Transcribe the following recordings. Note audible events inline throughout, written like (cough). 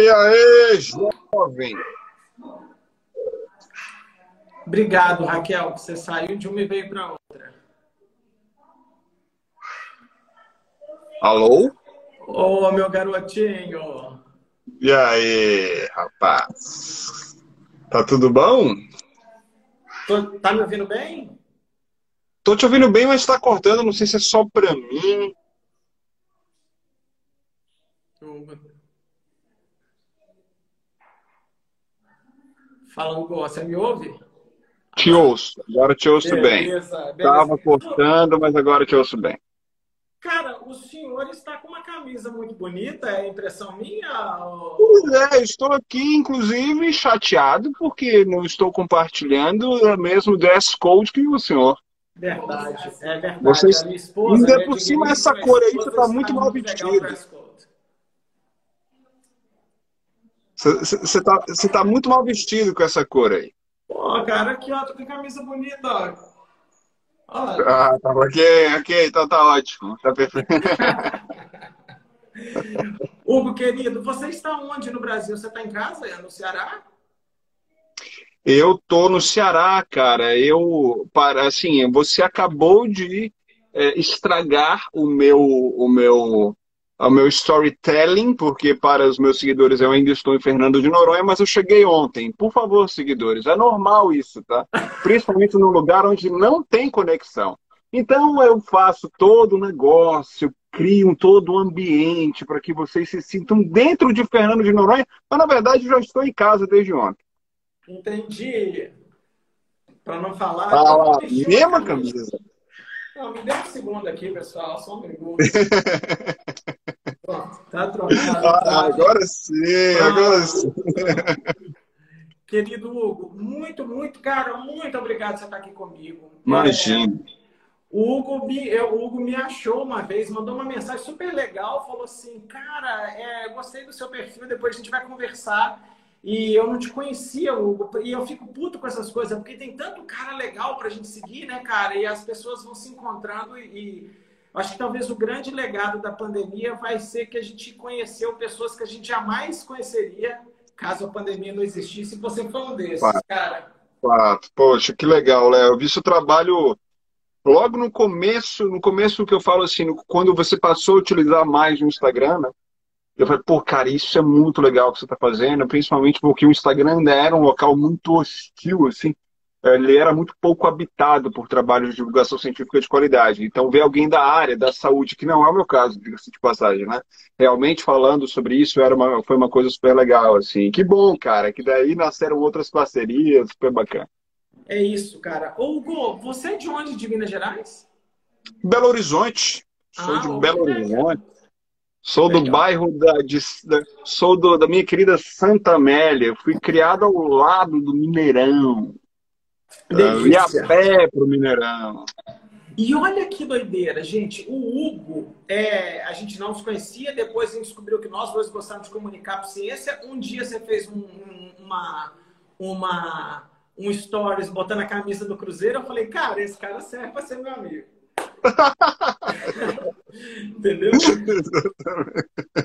E aí, jovem? Obrigado, Raquel, que você saiu de uma e veio para outra. Alô? Ô, oh, meu garotinho. E aí, rapaz? Tá tudo bom? Tô, tá me ouvindo bem? Tô te ouvindo bem, mas tá cortando. Não sei se é só pra mim. Fala, Hugo, você me ouve? Te ouço, agora te ouço beleza, bem. Beleza. Tava cortando, mas agora te ouço bem. Cara, o senhor está com uma camisa muito bonita, é impressão minha? Ou... Pois é, estou aqui, inclusive, chateado, porque não estou compartilhando o mesmo dress code que o senhor. Verdade, é verdade. Vocês, esposa, ainda por cima, essa cor aí, você está muito mal vestido. Você está tá muito mal vestido com essa cor aí. Pô, cara, aqui, ó, tô com camisa bonita, ó. Ah, tá ok, ok, então tá ótimo. Tá perfeito. (laughs) Hugo, querido, você está onde no Brasil? Você está em casa? É no Ceará? Eu tô no Ceará, cara. Eu, para assim, você acabou de é, estragar o meu, o meu ao meu storytelling, porque para os meus seguidores eu ainda estou em Fernando de Noronha, mas eu cheguei ontem. Por favor, seguidores, é normal isso, tá? (laughs) Principalmente num lugar onde não tem conexão. Então eu faço todo o negócio, crio todo o ambiente para que vocês se sintam dentro de Fernando de Noronha, mas na verdade eu já estou em casa desde ontem. Entendi. Para não falar. Ah, mesma camisa. Não, me dê um segundo aqui, pessoal, só um minuto. (laughs) Pronto, tá trocado. Ah, tá. agora sim, ah, agora sim. Querido Hugo, muito, muito, cara, muito obrigado por você estar aqui comigo. Imagina. É, o Hugo, me, eu, o Hugo me achou uma vez, mandou uma mensagem super legal, falou assim, cara, é, gostei do seu perfil, depois a gente vai conversar. E eu não te conhecia, Hugo, e eu fico puto com essas coisas, porque tem tanto cara legal pra gente seguir, né, cara? E as pessoas vão se encontrando e, e acho que talvez o grande legado da pandemia vai ser que a gente conheceu pessoas que a gente jamais conheceria caso a pandemia não existisse. E você foi um desses, Fato. cara. Fato. Poxa, que legal, Léo. Eu vi seu trabalho logo no começo, no começo que eu falo assim, quando você passou a utilizar mais o Instagram, né? Eu falei, pô, cara, isso é muito legal que você está fazendo, principalmente porque o Instagram ainda era um local muito hostil, assim. Ele era muito pouco habitado por trabalhos de divulgação científica de qualidade. Então, ver alguém da área da saúde, que não é o meu caso, diga-se de passagem, né? Realmente falando sobre isso era uma, foi uma coisa super legal, assim. Que bom, cara, que daí nasceram outras parcerias, super bacana. É isso, cara. Hugo, você é de onde, de Minas Gerais? Belo Horizonte. Sou ah, de Belo Horizonte. Sou Legal. do bairro da, de, da sou do, da minha querida Santa Amélia. Fui criado ao lado do Mineirão. E a pé pro Mineirão. E olha que doideira, gente. O Hugo, é, a gente não se conhecia, depois a gente descobriu que nós dois gostávamos de comunicar por ciência. Um dia você fez um, um, uma, uma, um stories botando a camisa do Cruzeiro. Eu falei, cara, esse cara serve para ser meu amigo. (laughs) Entendeu?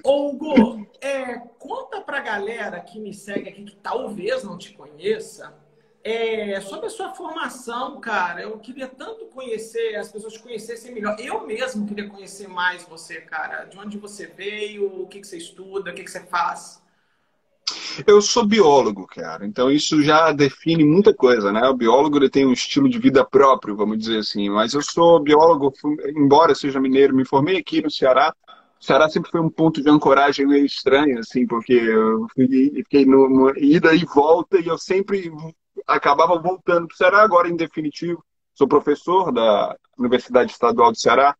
Ô, Hugo, é, conta pra galera que me segue aqui, que talvez não te conheça, é, sobre a sua formação, cara. Eu queria tanto conhecer, as pessoas te conhecessem melhor. Eu mesmo queria conhecer mais você, cara. De onde você veio, o que, que você estuda, o que, que você faz. Eu sou biólogo, cara. Então isso já define muita coisa, né? O biólogo ele tem um estilo de vida próprio, vamos dizer assim. Mas eu sou biólogo, embora seja mineiro, me formei aqui no Ceará. O Ceará sempre foi um ponto de ancoragem meio estranho, assim, porque eu fiquei no, ida e volta e eu sempre acabava voltando para o Ceará. Agora, em definitivo, sou professor da Universidade Estadual do Ceará,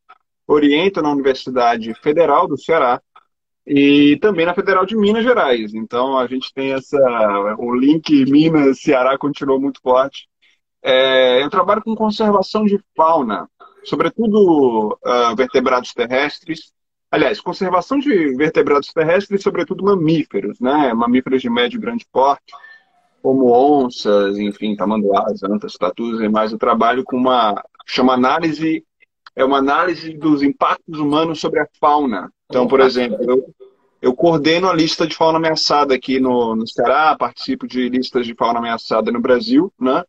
oriento na Universidade Federal do Ceará e também na Federal de Minas Gerais. Então a gente tem essa. O link Minas-Ceará continuou muito forte. É, eu trabalho com conservação de fauna, sobretudo uh, vertebrados terrestres. Aliás, conservação de vertebrados terrestres, sobretudo mamíferos, né? Mamíferos de médio e grande porte, como onças, enfim, tamanduás, antas, tatus e mais. Eu trabalho com uma chama análise é uma análise dos impactos humanos sobre a fauna. Então, por exemplo, eu, Eu coordeno a lista de fauna ameaçada aqui no, no Ceará, participo de listas de fauna ameaçada no Brasil, né?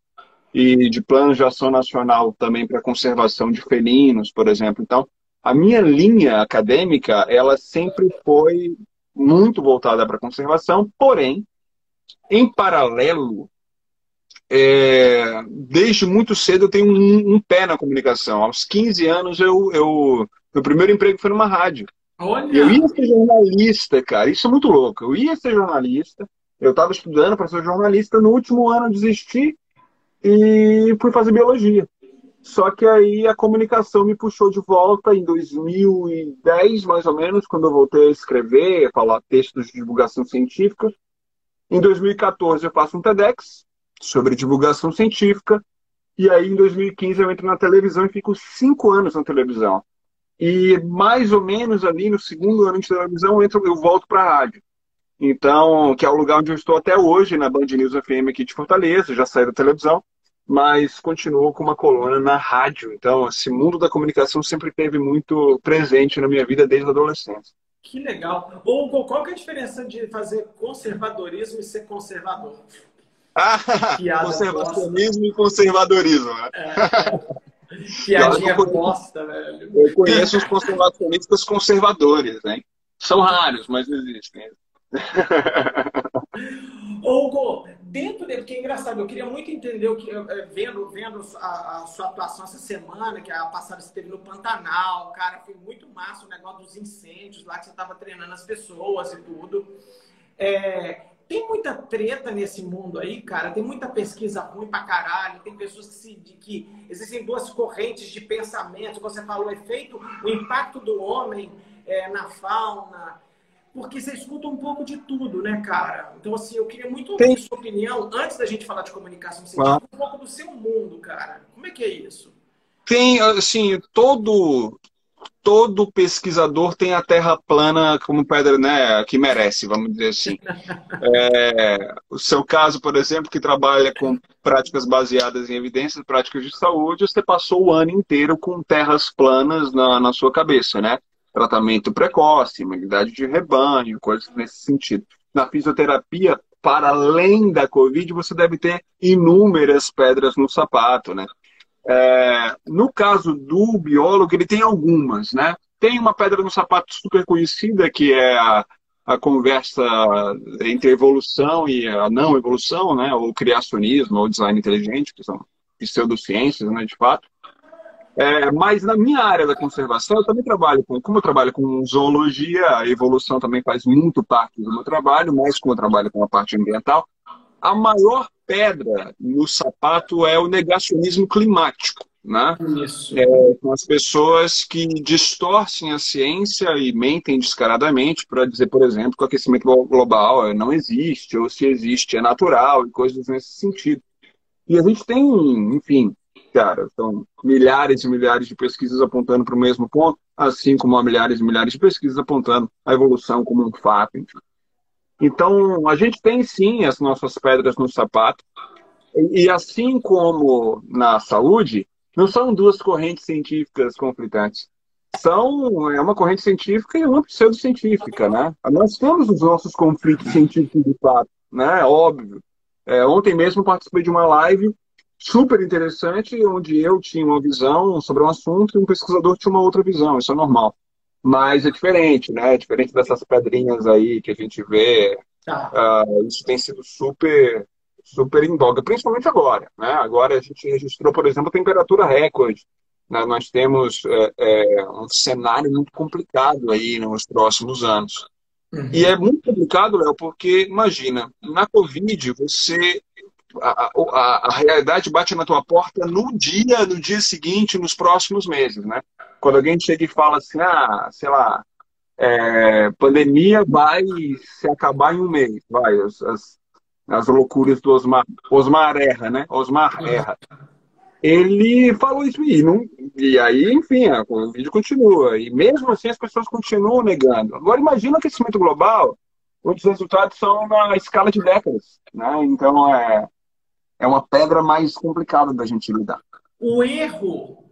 E de planos de ação nacional também para conservação de felinos, por exemplo. Então, a minha linha acadêmica, ela sempre foi muito voltada para conservação, porém, em paralelo, é, desde muito cedo eu tenho um, um, pé na comunicação. Aos 15 anos, eu, eu, meu primeiro emprego foi numa rádio. Olha. Eu ia ser jornalista, cara. Isso é muito louco. Eu ia ser jornalista. Eu estava estudando para ser jornalista. No último ano, eu desisti e fui fazer biologia. Só que aí a comunicação me puxou de volta em 2010, mais ou menos, quando eu voltei a escrever, a falar textos de divulgação científica. Em 2014 eu faço um TEDx sobre divulgação científica. E aí em 2015 eu entro na televisão e fico cinco anos na televisão. E mais ou menos ali no segundo ano de televisão eu, entro, eu volto para a rádio. Então, que é o lugar onde eu estou até hoje, na Band News FM aqui de Fortaleza, já saí da televisão mas continuou com uma coluna na rádio. Então, esse mundo da comunicação sempre teve muito presente na minha vida desde a adolescência. Que legal. Hugo, qual que é a diferença de fazer conservadorismo e ser conservador? Ah, (laughs) conservacionismo e conservadorismo. Né? É. Piadinha eu, bosta, velho. Eu conheço os conservacionistas conservadores, né? São raros, mas existem. (laughs) Hugo, dentro dele, porque é engraçado, eu queria muito entender o que, é, vendo, vendo a, a, sua atuação essa semana, que a passada você teve no Pantanal, cara, foi muito massa o negócio dos incêndios lá que você estava treinando as pessoas e tudo. É, tem muita treta nesse mundo aí, cara. Tem muita pesquisa ruim pra caralho. Tem pessoas que, se, de, que existem duas correntes de pensamento. Você falou, o efeito, o impacto do homem é, na fauna, porque você escuta um pouco de tudo, né, cara? Então, assim, eu queria muito ouvir Tem... sua opinião, antes da gente falar de comunicação científica, um pouco do seu mundo, cara. Como é que é isso? Tem, assim, todo todo pesquisador tem a Terra plana como pedra, né, que merece, vamos dizer assim. (laughs) É, o seu caso, por exemplo, que trabalha com práticas baseadas em evidências, práticas de saúde, você passou o ano inteiro com terras planas na, na sua cabeça, né? tratamento precoce, imunidade de rebanho, coisas nesse sentido. Na fisioterapia, para além da Covid, você deve ter inúmeras pedras no sapato, né? É, no caso do biólogo, ele tem algumas, né? Tem uma pedra no sapato super conhecida, que é a, a conversa entre evolução e a não evolução, né? Ou criacionismo, ou design inteligente, que são pseudociências, né, de fato. É, mas na minha área da conservação, eu também trabalho com, como eu trabalho com zoologia, a evolução também faz muito parte do meu trabalho, mas como eu trabalho com a parte ambiental, a maior pedra no sapato é o negacionismo climático. Né? Isso. É, com as pessoas que distorcem a ciência e mentem descaradamente para dizer, por exemplo, que o aquecimento global não existe, ou se existe é natural, e coisas nesse sentido. E a gente tem, enfim, cara, são milhares e milhares de pesquisas apontando para o mesmo ponto, assim como há milhares e milhares de pesquisas apontando a evolução como um fato. Enfim. Então, a gente tem sim as nossas pedras no sapato, e assim como na saúde, não são duas correntes científicas conflitantes. São é uma corrente científica e uma pseudocientífica, né? Nós temos os nossos conflitos científicos de fato, né? Óbvio. É, ontem mesmo participei de uma live super interessante, onde eu tinha uma visão sobre um assunto e um pesquisador tinha uma outra visão, isso é normal. Mas é diferente, né? É diferente dessas pedrinhas aí que a gente vê. Tá. Uh, isso tem sido super, super em voga, principalmente agora. Né? Agora a gente registrou, por exemplo, a temperatura recorde. Né? Nós temos é, é, um cenário muito complicado aí nos próximos anos. Uhum. E é muito complicado, Léo, porque imagina, na Covid você a, a, a, realidade bate na tua porta no dia, no dia seguinte, nos próximos meses, né? Quando alguém chega e fala assim, ah, sei lá, é, pandemia vai se acabar em um mês, vai, as, as, as loucuras do Osmar, Osmar Erra, né? Osmar Erra. Ele falou isso e, não, e aí, enfim, o vídeo continua. E mesmo assim as pessoas continuam negando. Agora imagina o aquecimento global, os resultados são na escala de décadas. Né? Então, é, é uma pedra mais complicada da gente lidar. O erro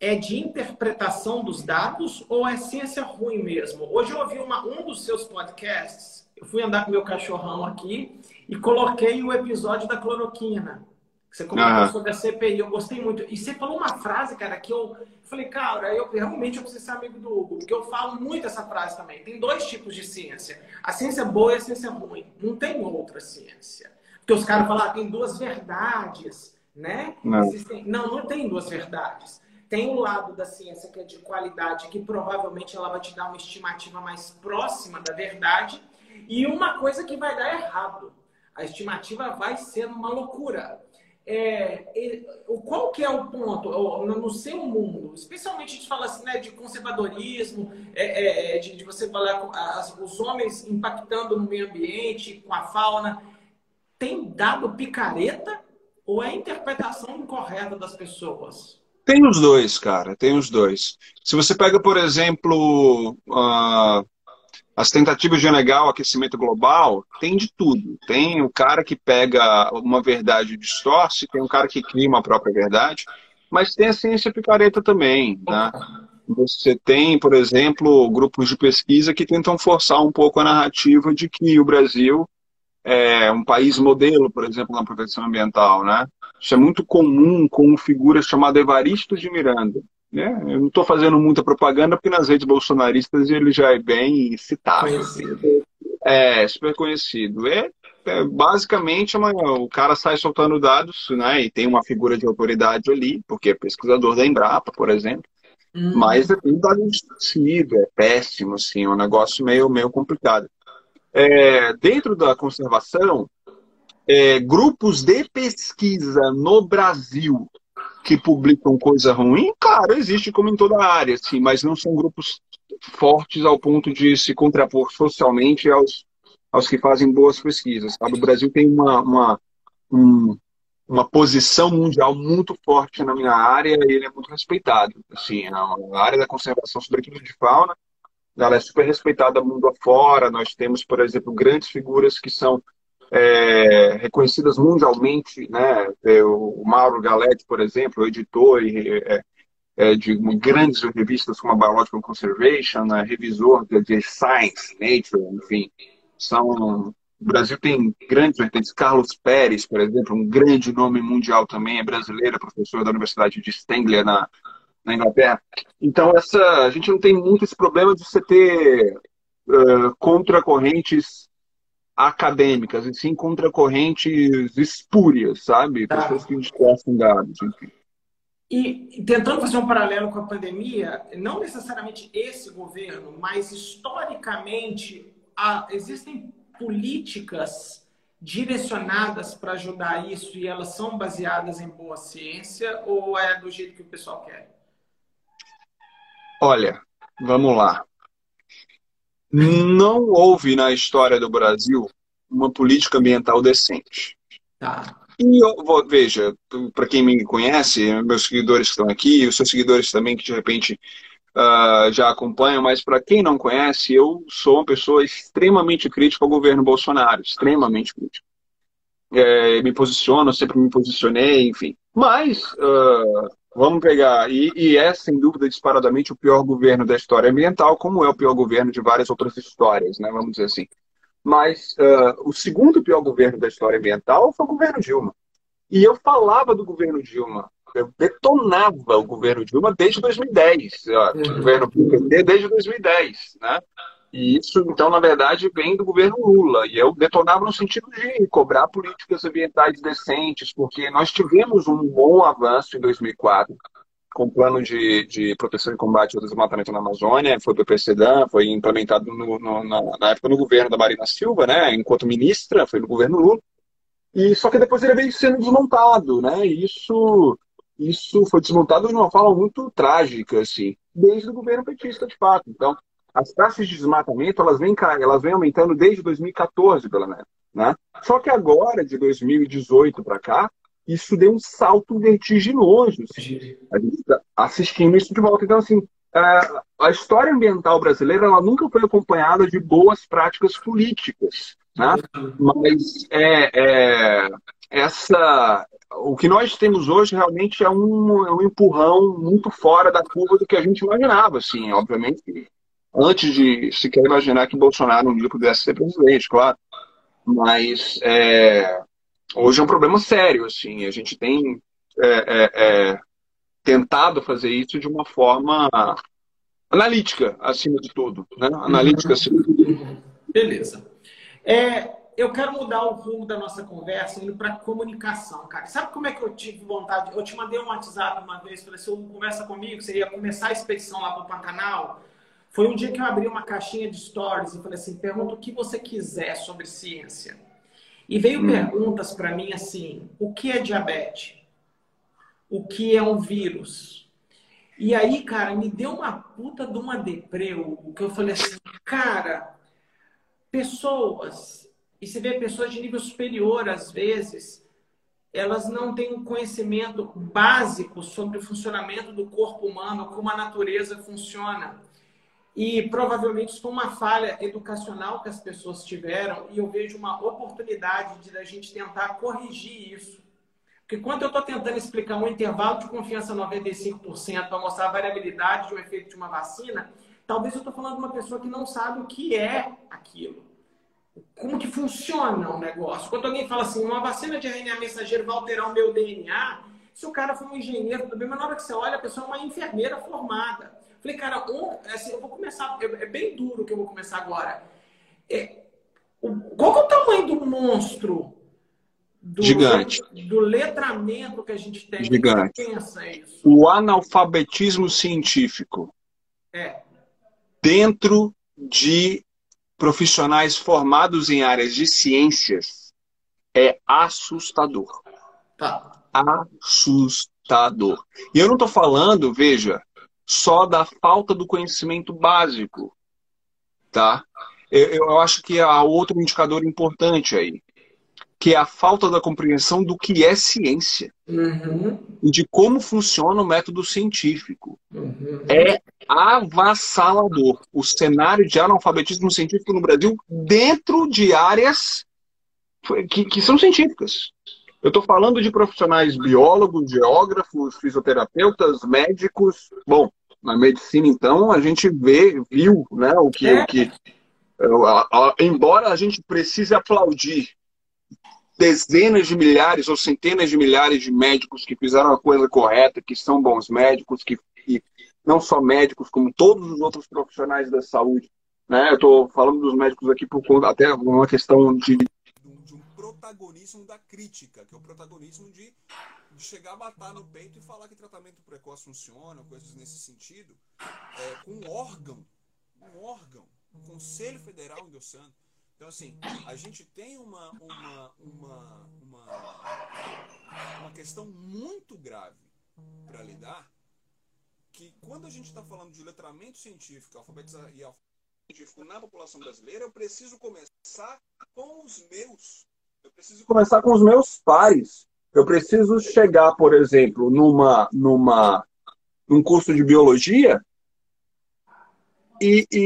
é de interpretação dos dados ou é ciência ruim mesmo? Hoje eu ouvi uma, um dos seus podcasts, eu fui andar com meu cachorrão aqui e coloquei o episódio da cloroquina. Você comentou ah. sobre a CPI, eu gostei muito. E você falou uma frase, cara, que eu falei, cara, eu realmente eu preciso ser amigo do Hugo, porque eu falo muito essa frase também. Tem dois tipos de ciência: a ciência boa e a ciência ruim. Não tem outra ciência. Porque os caras falam, ah, tem duas verdades, né? Não. Existem... não, não tem duas verdades. Tem o lado da ciência que é de qualidade, que provavelmente ela vai te dar uma estimativa mais próxima da verdade, e uma coisa que vai dar errado. A estimativa vai ser uma loucura. É, qual que é o ponto no seu mundo? Especialmente a gente fala assim, né, de conservadorismo, é, é, é, de, de, você falar com as, os homens impactando no meio ambiente, com a fauna. Tem dado picareta ou é a interpretação incorreta das pessoas? Tem os dois, cara, tem os dois. Se você pega, por exemplo, uh, as tentativas de negar o aquecimento global, tem de tudo. Tem o cara que pega uma verdade e distorce, tem um cara que cria uma própria verdade, mas tem a ciência picareta também, né? Você tem, por exemplo, grupos de pesquisa que tentam forçar um pouco a narrativa de que o Brasil é um país modelo, por exemplo, na proteção ambiental, né? Isso é muito comum com figuras chamadas Evaristo de Miranda. Né? Eu não estou fazendo muita propaganda, porque nas redes bolsonaristas ele já é bem citado. Conhecido. É, super conhecido. É, é basicamente uma, o cara sai soltando dados, né? E tem uma figura de autoridade ali, porque é pesquisador da Embrapa, por exemplo. Hum. Mas é tudo dado distorcido, é péssimo, assim, é um negócio meio, meio complicado. É, dentro da conservação, é, grupos de pesquisa no Brasil que publicam coisa ruim, cara, existe como em toda a área, assim, mas não são grupos fortes ao ponto de se contrapor socialmente aos, aos que fazem boas pesquisas. Sabe? O Brasil tem uma, uma, um, uma posição mundial muito forte na minha área e ele é muito respeitado. Assim, a área da conservação, sobretudo de fauna, ela é super respeitada mundo afora. Nós temos, por exemplo, grandes figuras que são é, reconhecidas mundialmente, né? É, o Mauro Galetti, por exemplo, editor é, é, de grandes revistas como a Biological Conservation, né? revisor de Science, Nature, enfim, são o Brasil tem grandes vertentes. Carlos Pérez, por exemplo, um grande nome mundial também, é brasileiro, professor da Universidade de Stanglia, na, na Inglaterra. Então, essa, a gente não tem muito esse problema de você ter uh, contracorrentes acadêmicas, e sim contra correntes espúrias, sabe? Tá. Pessoas que distorcem dados, enfim. E tentando fazer um paralelo com a pandemia, não necessariamente esse governo, mas historicamente há, existem políticas direcionadas para ajudar isso e elas são baseadas em boa ciência ou é do jeito que o pessoal quer? Olha, vamos lá. Não houve na história do Brasil uma política ambiental decente. Tá. E eu vou, veja, para quem me conhece, meus seguidores que estão aqui, os seus seguidores também que de repente uh, já acompanham, mas para quem não conhece, eu sou uma pessoa extremamente crítica ao governo Bolsonaro, extremamente crítica. É, me posiciono, sempre me posicionei, enfim. Mas uh, Vamos pegar, e, e, é sem dúvida disparadamente o pior governo da história ambiental, como é o pior governo de várias outras histórias, né? Vamos dizer assim. Mas uh, o segundo pior governo da história ambiental foi o governo Dilma. E eu falava do governo Dilma, eu detonava o governo Dilma desde 2010, ó, uhum. o governo PT desde 2010, né? E isso, então, na verdade, vem do governo Lula. E eu detonava no sentido de cobrar políticas ambientais decentes, porque nós tivemos um bom avanço em 2004 com o plano de, de proteção e combate ao desmatamento na Amazônia, foi do PCDAN, foi implementado no, no, na, na, época no governo da Marina Silva, né, enquanto ministra, foi no governo Lula. E só que depois ele veio sendo desmontado, né? E isso isso foi desmontado de uma forma muito trágica, assim, desde o governo petista, de fato. Então, as taxas de desmatamento elas vêm, elas vêm aumentando desde 2014, pelo menos. Né? Só que agora, de 2018 para cá, isso deu um salto vertiginoso. Assim. A gente está assistindo isso de volta. Então, assim, a história ambiental brasileira ela nunca foi acompanhada de boas práticas políticas. Né? Mas é, é, essa o que nós temos hoje realmente é um, é um empurrão muito fora da curva do que a gente imaginava, assim, obviamente, antes de sequer imaginar que Bolsonaro um dia pudesse ser presidente, claro. Mas é, hoje é um problema sério, assim, a gente tem é, é, é tentado fazer isso de uma forma analítica, acima de tudo, né? Analítica acima de tudo. Beleza. É, eu quero mudar o rumo da nossa conversa indo para comunicação, cara. Sabe como é que eu tive vontade? Eu te mandei um WhatsApp uma vez, falei assim, conversa comigo, você ia começar a expedição lá para o Pantanal. Foi um dia que eu abri uma caixinha de stories e falei assim, pergunta o que você quiser sobre ciência. E veio hum. perguntas para mim assim, o que é diabetes? O que é um vírus? E aí, cara, me deu uma puta de uma deprê, que eu falei assim, cara, pessoas e se vê pessoas de nível superior, às vezes, elas não têm um conhecimento básico sobre o funcionamento do corpo humano, como a natureza funciona. E provavelmente foi uma falha educacional que as pessoas tiveram, e eu vejo uma oportunidade de a gente tentar corrigir isso. Porque quando eu estou tentando explicar um intervalo de confiança 95% para mostrar a variabilidade de um efeito de uma vacina, talvez eu estou falando de uma pessoa que não sabe o que é aquilo como que funciona o negócio. Quando alguém fala assim, uma vacina de RNA mensageiro vai alterar o meu DNA, se o cara for um engenheiro, tudo bem, mas na hora que você olha, a pessoa é uma enfermeira formada. Falei, cara, um, assim, eu vou começar, é, é bem duro que eu vou começar agora. É, o, qual é o tamanho do monstro do, Gigante. Do letramento que a gente tem. Gigante. pensa isso? O analfabetismo científico. É. Dentro de profissionais formados em áreas de ciências é assustador. Tá. Assustador. E eu não estou falando, veja, só da falta do conhecimento básico, tá? Eu, eu acho que há outro indicador importante aí, que é a falta da compreensão do que é ciência uhum. e de como funciona o método científico. Uhum. É avassalador o cenário de analfabetismo científico no Brasil dentro de áreas que, que são científicas. Eu estou falando de profissionais biólogos, geógrafos, fisioterapeutas, médicos. Bom, na medicina, então, a gente vê, viu né, o que. É. O que embora a gente precise aplaudir dezenas de milhares ou centenas de milhares de médicos que fizeram a coisa correta, que são bons médicos, que, que não só médicos, como todos os outros profissionais da saúde. Né? Eu estou falando dos médicos aqui por conta, até uma questão de... protagonismo da crítica, que é o protagonismo de, de chegar a matar no peito e falar que tratamento precoce funciona, coisas nesse sentido, é, com um órgão, um órgão, um Conselho Federal endossando. Então, assim, a gente tem uma, uma, uma, uma, uma questão muito grave para lidar, que quando a gente está falando de letramento científico alfabetização e científico na população brasileira, eu preciso começar com os meus. Eu preciso começar com os meus pares. Eu preciso chegar, por exemplo, numa, numa, num curso de biologia e, e,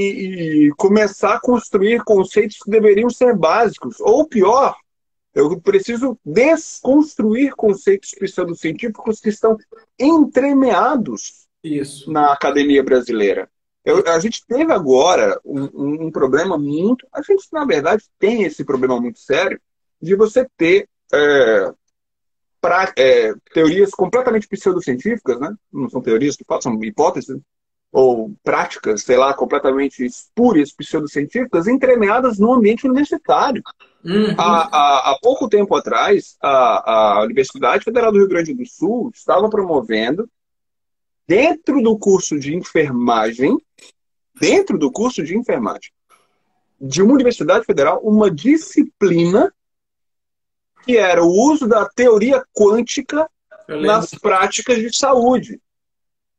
e, começar a construir conceitos que deveriam ser básicos. Ou pior, eu preciso desconstruir conceitos pseudocientíficos que estão entremeados Isso. na academia brasileira. Eu, a gente teve agora um, um, problema muito. A gente, na verdade, tem esse problema muito sério de você ter é, pra, é, teorias completamente pseudocientíficas, né? não são teorias que falam, são hipóteses, ou práticas, sei lá, completamente espúrias, pseudocientíficas, entremeadas no ambiente universitário. Uhum. Há, há, há, pouco tempo atrás, a, a Universidade Federal do Rio Grande do Sul estava promovendo, dentro do curso de enfermagem, dentro do curso de enfermagem, de uma universidade federal, uma disciplina que era o uso da teoria quântica nas práticas de saúde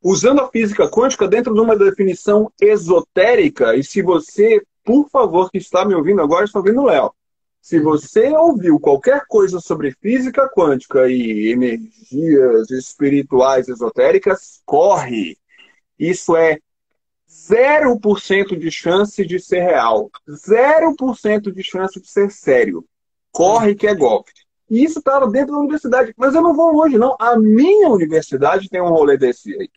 usando a física quântica dentro de uma definição esotérica, e se você, por favor, que está me ouvindo agora, está ouvindo o Léo, se você ouviu qualquer coisa sobre física quântica e energias espirituais esotéricas, corre! Isso é 0% de chance de ser real. 0% de chance de ser sério. Corre que é golpe. E isso estava dentro da universidade. Mas eu não vou longe, não. A minha universidade tem um rolê desse aí.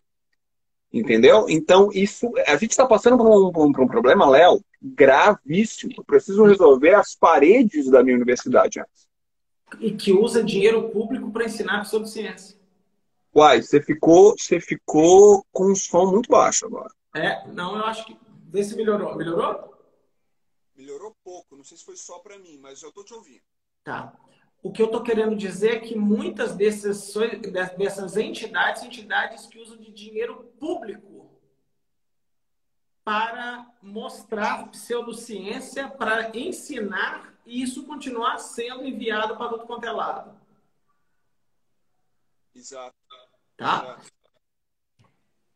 Entendeu? Então, isso. A gente está passando por um, por um problema, Léo, gravíssimo. Eu preciso resolver as paredes da minha universidade antes. E que usa dinheiro público para ensinar sobre ciência. Uai, você ficou, você ficou com um som muito baixo agora. É, não, eu acho que. Vê se melhorou. Melhorou? Melhorou pouco. Não sei se foi só para mim, mas eu tô te ouvindo. Tá. O que eu estou querendo dizer é que muitas dessas, dessas entidades entidades que usam de dinheiro público para mostrar pseudociência, para ensinar e isso continuar sendo enviado para outro quanto é lado. Exato. Tá?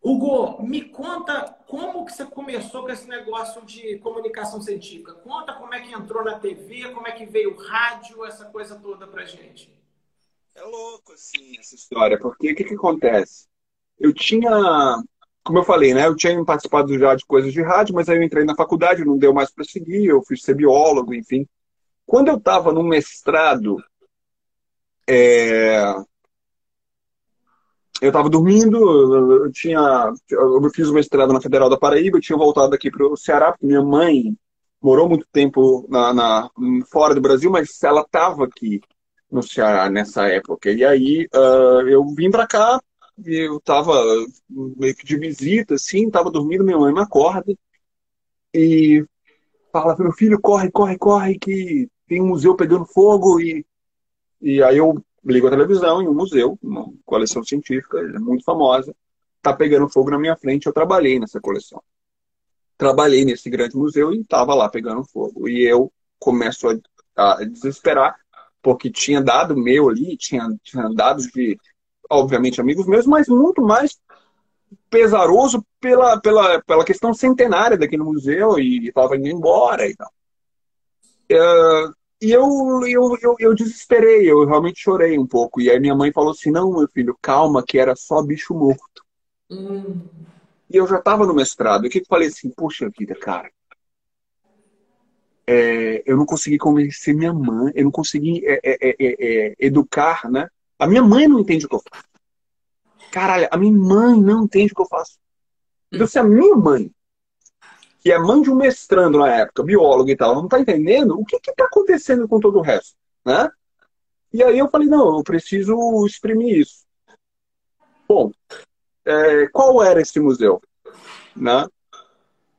Hugo, me conta como que você começou com esse negócio de comunicação científica. Conta como é que entrou na TV, como é que veio o rádio, essa coisa toda pra gente. É louco, assim, essa história, porque o que, que acontece? Eu tinha, como eu falei, né? Eu tinha participado já de coisas de rádio, mas aí eu entrei na faculdade, não deu mais para seguir, eu fui ser biólogo, enfim. Quando eu estava no mestrado, é, eu estava dormindo, eu tinha, eu fiz o mestrado na Federal da Paraíba, eu tinha voltado aqui para o Ceará, porque minha mãe morou muito tempo na, na fora do Brasil, mas ela estava aqui no Ceará nessa época. E aí uh, eu vim para cá, eu estava meio que de visita, assim, estava dormindo, minha mãe me acorda e fala, meu filho, corre, corre, corre, que tem um museu pegando fogo e, e aí eu ligo a televisão em um museu, uma coleção científica, é muito famosa, tá pegando fogo na minha frente, eu trabalhei nessa coleção. Trabalhei nesse grande museu e estava lá pegando fogo. E eu começo a, a, desesperar, porque tinha dado meu ali, tinha, tinha dados de, obviamente, amigos meus, mas muito mais pesaroso pela, pela, pela questão centenária daquele museu e estava indo embora e tal. Uh, e eu, eu, eu, eu, desesperei, eu realmente chorei um pouco. E aí minha mãe falou assim: não, meu filho, calma, que era só bicho morto. Hum. E eu já estava no mestrado. E o que eu falei assim: poxa vida, cara. É, eu não consegui convencer minha mãe, eu não consegui é é, é, é, é, educar, né? A minha mãe não entende o que eu faço. Caralho, a minha mãe não entende o que eu faço. Então, se a minha mãe que é mãe de um mestrando na época, biólogo e tal, não está entendendo o que está acontecendo com todo o resto, né? E aí eu falei, não, eu preciso exprimir isso. Bom, é, qual era esse museu? Né?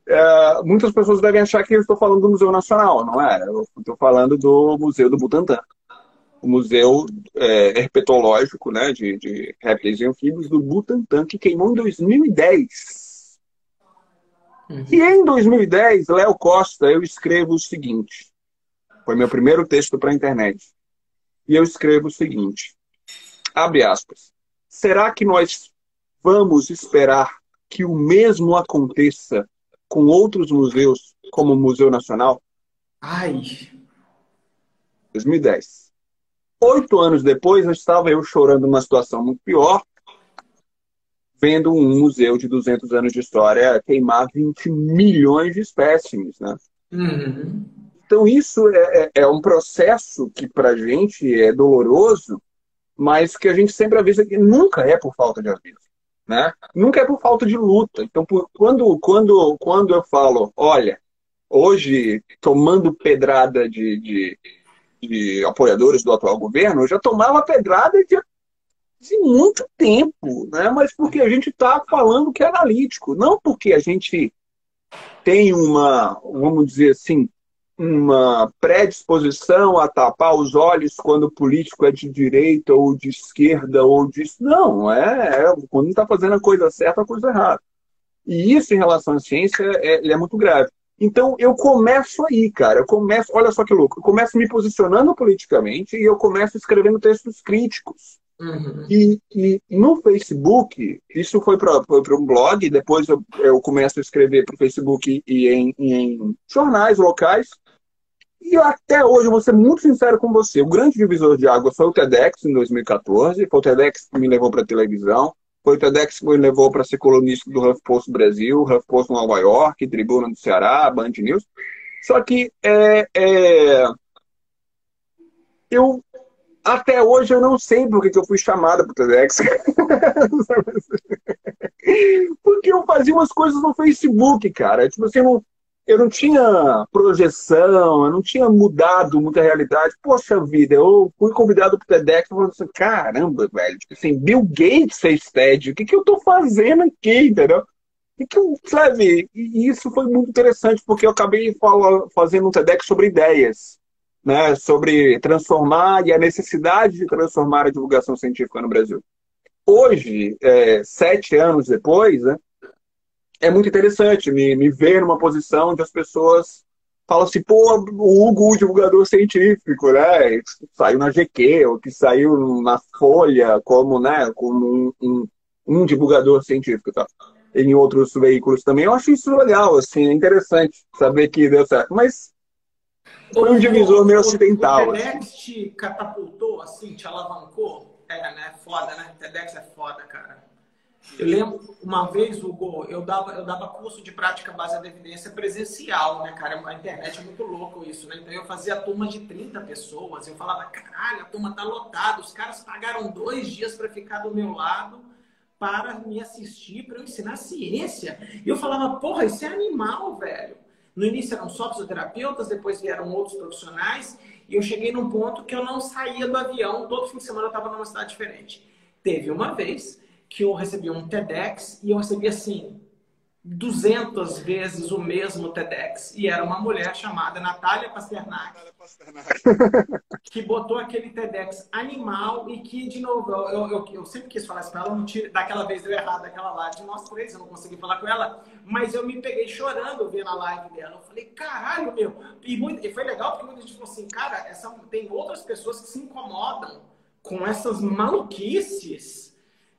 É, muitas pessoas devem achar que eu estou falando do Museu Nacional, não é? Eu estou falando do Museu do Butantã. O Museu é, Herpetológico né, de, de répteis e anfíbios do Butantã, que queimou em 2010 Uhum. E em 2010, Léo Costa, eu escrevo o seguinte. Foi meu primeiro texto para a internet. E eu escrevo o seguinte. Abre aspas. Será que nós vamos esperar que o mesmo aconteça com outros museus, como o Museu Nacional? Ai. 2010. Oito anos depois, estava eu chorando uma situação muito pior, vendo um museu de 200 anos de história queimar 20 milhões de espécimes, né? Uhum. Então isso é, é, é um processo que para a gente é doloroso, mas que a gente sempre avisa que nunca é por falta de aviso, né? Nunca é por falta de luta. Então por, quando, quando, quando eu falo, olha, hoje tomando pedrada de, de, de apoiadores do atual governo, eu já tomava pedrada de de muito tempo, né? mas porque a gente está falando que é analítico, não porque a gente tem uma, vamos dizer assim, uma predisposição a tapar os olhos quando o político é de direita ou de esquerda ou de. Não, é, é quando está fazendo a coisa certa, a coisa errada. E isso em relação à ciência é, é muito grave. Então eu começo aí, cara. Eu começo, olha só que louco, eu começo me posicionando politicamente e eu começo escrevendo textos críticos Uhum. E, e, no Facebook, isso foi para um blog, depois eu, eu começo a escrever para o Facebook e em, em, jornais locais. E até hoje, eu vou ser muito sincero com você, o grande divisor de água foi o TEDx em 2014, foi o TEDx que me levou para a televisão, foi o TEDx que me levou para ser colunista do HuffPost Brasil, HuffPost Nova York, Tribuna do Ceará, Band News. Só que é, é, eu Até hoje eu não sei por que eu fui chamada pro TEDx. (laughs) Porque eu fazia umas coisas no Facebook, cara. Tipo assim, eu não, eu não tinha projeção, eu não tinha mudado muita realidade. Poxa vida, eu fui convidado pro TEDx falei assim, caramba, velho, tipo assim, Bill Gates fez TED, o que, que eu tô fazendo aqui, entendeu? E que sabe, e isso foi muito interessante, porque eu acabei fazendo um TEDx sobre ideias né, sobre transformar e a necessidade de transformar a divulgação científica no Brasil. Hoje, é, sete anos depois, né, é muito interessante me, me ver numa posição onde as pessoas falam assim, pô, o Hugo, o divulgador científico, né, saiu na GQ, ou que saiu na Folha como, né, como um, um, um divulgador científico, tá? Em outros veículos também. Eu acho isso legal, assim, é interessante saber que deu certo. Mas foi um divisor meio ocidental. O TEDx assim. te catapultou, assim, te alavancou? É, né? Foda, né? TEDx é foda, cara. Eu lembro, uma vez, Hugo, eu dava, eu dava curso de prática baseada em evidência presencial, né, cara? A internet é muito louco isso, né? Então eu fazia turma de 30 pessoas. Eu falava, caralho, a turma tá lotada. Os caras pagaram dois dias para ficar do meu lado para me assistir, para eu ensinar ciência. E eu falava, porra, isso é animal, velho. No início eram só fisioterapeutas, depois vieram outros profissionais, e eu cheguei num ponto que eu não saía do avião, todo fim de semana eu estava numa cidade diferente. Teve uma vez que eu recebi um TEDx e eu recebi assim, 200 vezes o mesmo TEDx. E era uma mulher chamada Natália Pasternak. Natália Pasternak. que botou aquele TEDx animal e que, de novo, eu, eu, eu sempre quis falar isso pra ela, não tira, daquela vez deu errado, daquela live de nós três, eu não consegui falar com ela, mas eu me peguei chorando vendo a live dela. Eu falei, caralho, meu. E, muito, e foi legal porque muita gente falou assim, cara, essa, tem outras pessoas que se incomodam com essas maluquices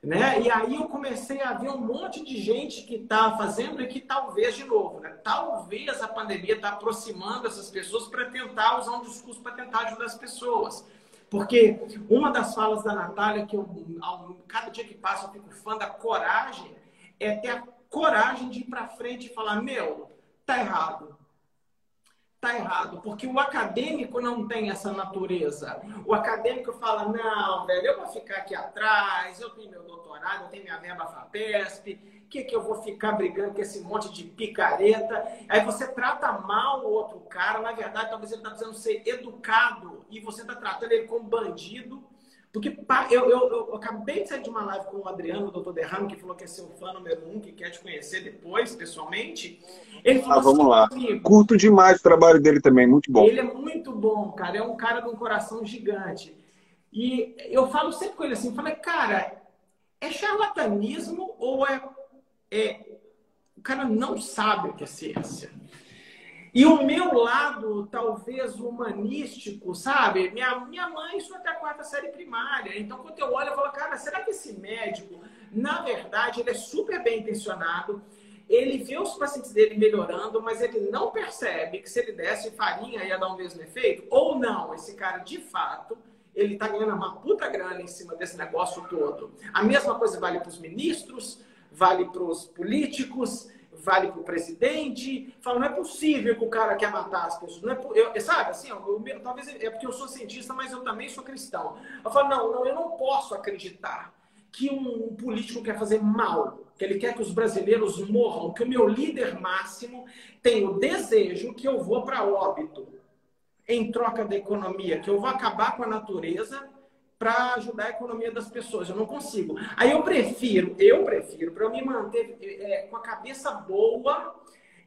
né? E aí eu comecei a ver um monte de gente que está fazendo e que talvez, de novo, né? talvez a pandemia está aproximando essas pessoas para tentar usar um discurso para tentar ajudar as pessoas. Porque uma das falas da Natália, que eu, cada dia que passa eu fico fã da coragem, é ter a coragem de ir para frente e falar: meu, tá errado está errado, porque o acadêmico não tem essa natureza. O acadêmico fala: não, velho, eu vou ficar aqui atrás, eu tenho meu doutorado, eu tenho minha verba FAPESP, o que, que eu vou ficar brigando com esse monte de picareta? Aí você trata mal o outro cara, na verdade, talvez ele está precisando ser educado e você está tratando ele como bandido porque eu, eu, eu, acabei de sair de uma live com o Adriano, o doutor Derramo, que falou que é seu fã número um, que quer te conhecer depois, pessoalmente. Ele falou ah, vamos assim, lá. Comigo, Curto demais o trabalho dele também, muito bom. Ele é muito bom, cara. É um cara de um coração gigante. E eu falo sempre com ele assim, falei, cara, é charlatanismo ou é, é... O cara não sabe o que é ciência. E o meu lado, talvez humanístico, sabe? Minha, minha mãe isso até a quarta série primária. Então, quando eu olho, eu falo, cara, será que esse médico, na verdade, ele é super bem intencionado? Ele vê os pacientes dele melhorando, mas ele não percebe que se ele desse farinha ia dar o mesmo efeito? Ou não, esse cara, de fato, ele está ganhando uma puta grana em cima desse negócio todo. A mesma coisa vale para os ministros, vale para os políticos, vale para o presidente. Fala, não é possível que o cara quer matar as pessoas. Não é, eu, sabe, assim, eu, eu, talvez é porque eu sou cientista, mas eu também sou cristão. Eu falo, não, não, eu não posso acreditar que um, político quer fazer mal, que ele quer que os brasileiros morram, que o meu líder máximo tem o desejo que eu vou para óbito em troca da economia, que eu vou acabar com a natureza para ajudar a economia das pessoas. Eu não consigo. Aí eu prefiro, eu prefiro, para eu me manter é, com a cabeça boa,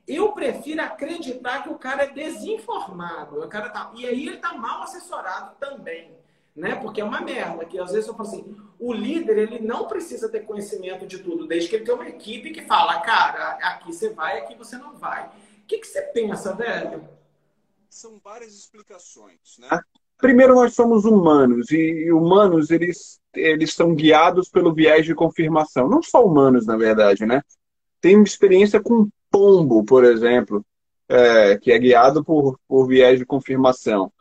eu prefiro acreditar que o cara é desinformado. O cara tá, e aí ele tá mal assessorado também. Né? Porque é uma merda, que às vezes eu falo assim, o líder ele não precisa ter conhecimento de tudo, desde que ele tenha uma equipe que fala, cara, aqui você vai, aqui você não vai. O que, que você pensa, velho? São várias explicações, né? Primeiro, nós somos humanos e humanos eles eles são guiados pelo viés de confirmação. Não só humanos, na verdade, né? Tem uma experiência com pombo, por exemplo, é, que é guiado por, por viés de confirmação.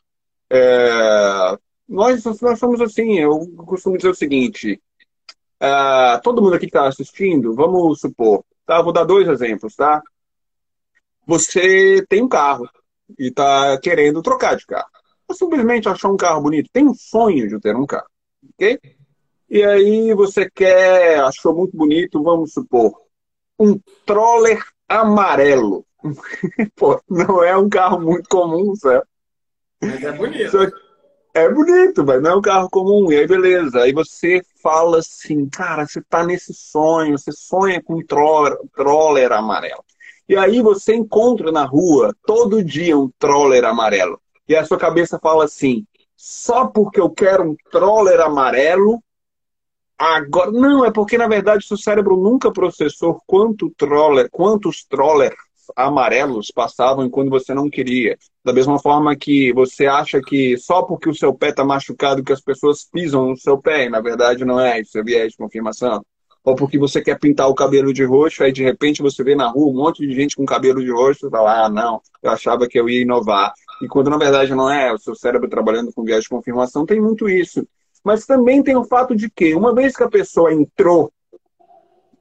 É, nós, nós somos assim, eu costumo dizer o seguinte: é, todo mundo aqui que está assistindo, vamos supor, tá? Vou dar dois exemplos, tá? Você tem um carro e está querendo trocar de carro. Ou simplesmente achar um carro bonito. Tem um sonho de ter um carro, ok? E aí você quer, achou muito bonito, vamos supor, um troller amarelo. (laughs) Pô, não é um carro muito comum, certo? Mas é bonito. É bonito, mas não é um carro comum. E aí, beleza. Aí você fala assim, cara, você tá nesse sonho, você sonha com um troller, troller amarelo. E aí você encontra na rua todo dia um troller amarelo. E a sua cabeça fala assim, só porque eu quero um troller amarelo, agora. Não, é porque na verdade seu cérebro nunca processou quanto troller, quantos trollers amarelos passavam quando você não queria. Da mesma forma que você acha que só porque o seu pé está machucado que as pessoas pisam no seu pé, e na verdade não é, isso é viés de confirmação. Ou porque você quer pintar o cabelo de roxo, aí de repente você vê na rua um monte de gente com cabelo de roxo e fala, ah, não, eu achava que eu ia inovar. E quando na verdade não é, o seu cérebro trabalhando com viés de confirmação tem muito isso. Mas também tem o fato de que, uma vez que a pessoa entrou,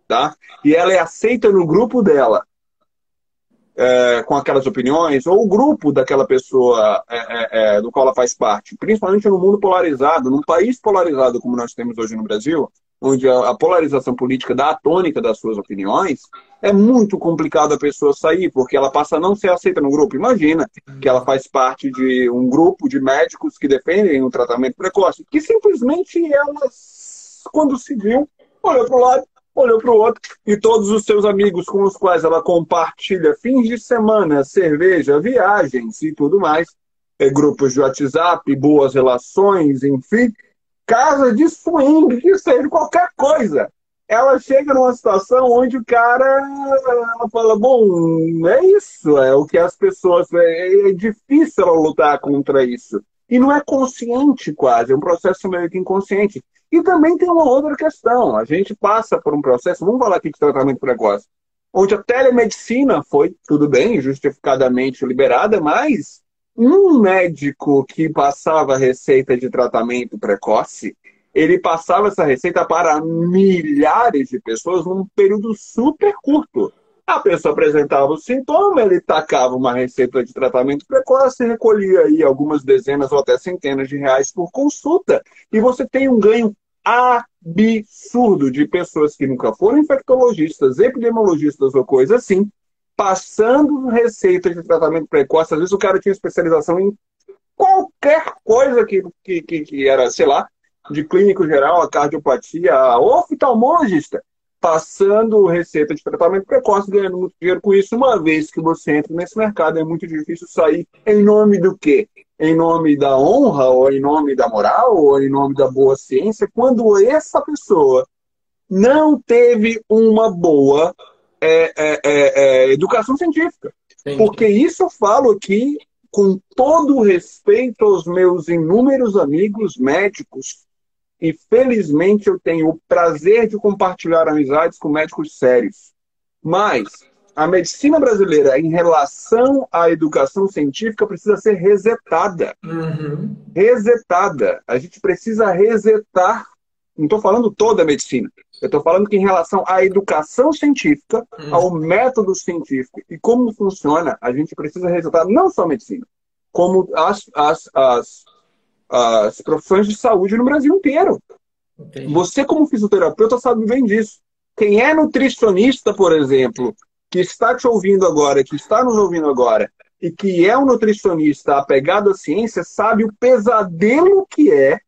tá? E ela é aceita no grupo dela, é, com aquelas opiniões, ou o grupo daquela pessoa é, é, é, do qual ela faz parte, principalmente no mundo polarizado, num país polarizado como nós temos hoje no Brasil, onde a, polarização política dá a tônica das suas opiniões, é muito complicado a pessoa sair, porque ela passa a não ser aceita no grupo. Imagina que ela faz parte de um grupo de médicos que defendem o tratamento precoce, que simplesmente ela, quando se viu, olhou para o lado olhou para o outro e todos os seus amigos com os quais ela compartilha fins de semana, cerveja, viagens e tudo mais, é, grupos de WhatsApp, boas relações, enfim, casa de swing, que seja qualquer coisa. Ela chega numa situação onde o cara ela fala, bom, é isso, é o que as pessoas. É, é difícil ela lutar contra isso. E não é consciente quase, é um processo meio que inconsciente. E também tem uma outra questão. A gente passa por um processo, vamos falar aqui de tratamento precoce, onde a telemedicina foi, tudo bem, justificadamente liberada, mas um médico que passava receita de tratamento precoce, ele passava essa receita para milhares de pessoas num período super curto. A pessoa apresentava o sintoma, ele tacava uma receita de tratamento precoce recolhia aí algumas dezenas ou até centenas de reais por consulta. E você tem um ganho absurdo de pessoas que nunca foram infectologistas, epidemiologistas ou coisa assim, passando receita de tratamento precoce. Às vezes o cara tinha especialização em qualquer coisa que, que, que era, sei lá, de clínico geral, a cardiopatia, a oftalmologista passando receita de tratamento precoce, ganhando muito dinheiro com isso. Uma vez que você entra nesse mercado, é muito difícil sair em nome do quê? Em nome da honra, ou em nome da moral, ou em nome da boa ciência, quando essa pessoa não teve uma boa é, é, é, é educação científica. Sim. Porque isso eu falo aqui com todo o respeito aos meus inúmeros amigos médicos e felizmente eu tenho o prazer de compartilhar amizades com médicos sérios. Mas a medicina brasileira, em relação à educação científica, precisa ser resetada. Uhum. Resetada. A gente precisa resetar. Não estou falando toda a medicina. Eu estou falando que em relação à educação científica, uhum. ao método científico e como funciona, a gente precisa resetar não só a medicina, como as, as, as as profissões de saúde no Brasil inteiro. Entendi. Você, como fisioterapeuta, sabe bem disso. Quem é nutricionista, por exemplo, que está te ouvindo agora, que está nos ouvindo agora, e que é um nutricionista apegado à ciência, sabe o pesadelo que é,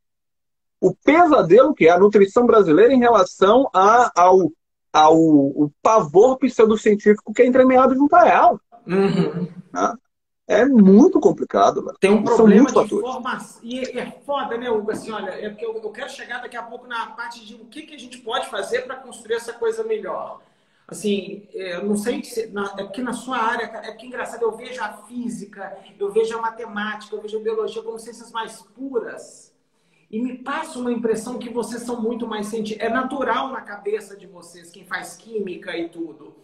o pesadelo que é a nutrição brasileira em relação a, ao, ao o pavor pseudocientífico que é entremeado junto a ela. Uhum. Né? É muito complicado, velho. Tem um problema de formação. E é foda, né, Hugo? Assim, olha, é porque eu, eu quero chegar daqui a pouco na parte de o que, que a gente pode fazer para construir essa coisa melhor. Assim, é, eu não sei se. Na, é porque na sua área, é porque é engraçado, eu vejo a física, eu vejo a matemática, eu vejo a biologia como ciências mais puras. E me passa uma impressão que vocês são muito mais científicos. É natural na cabeça de vocês, quem faz química e tudo.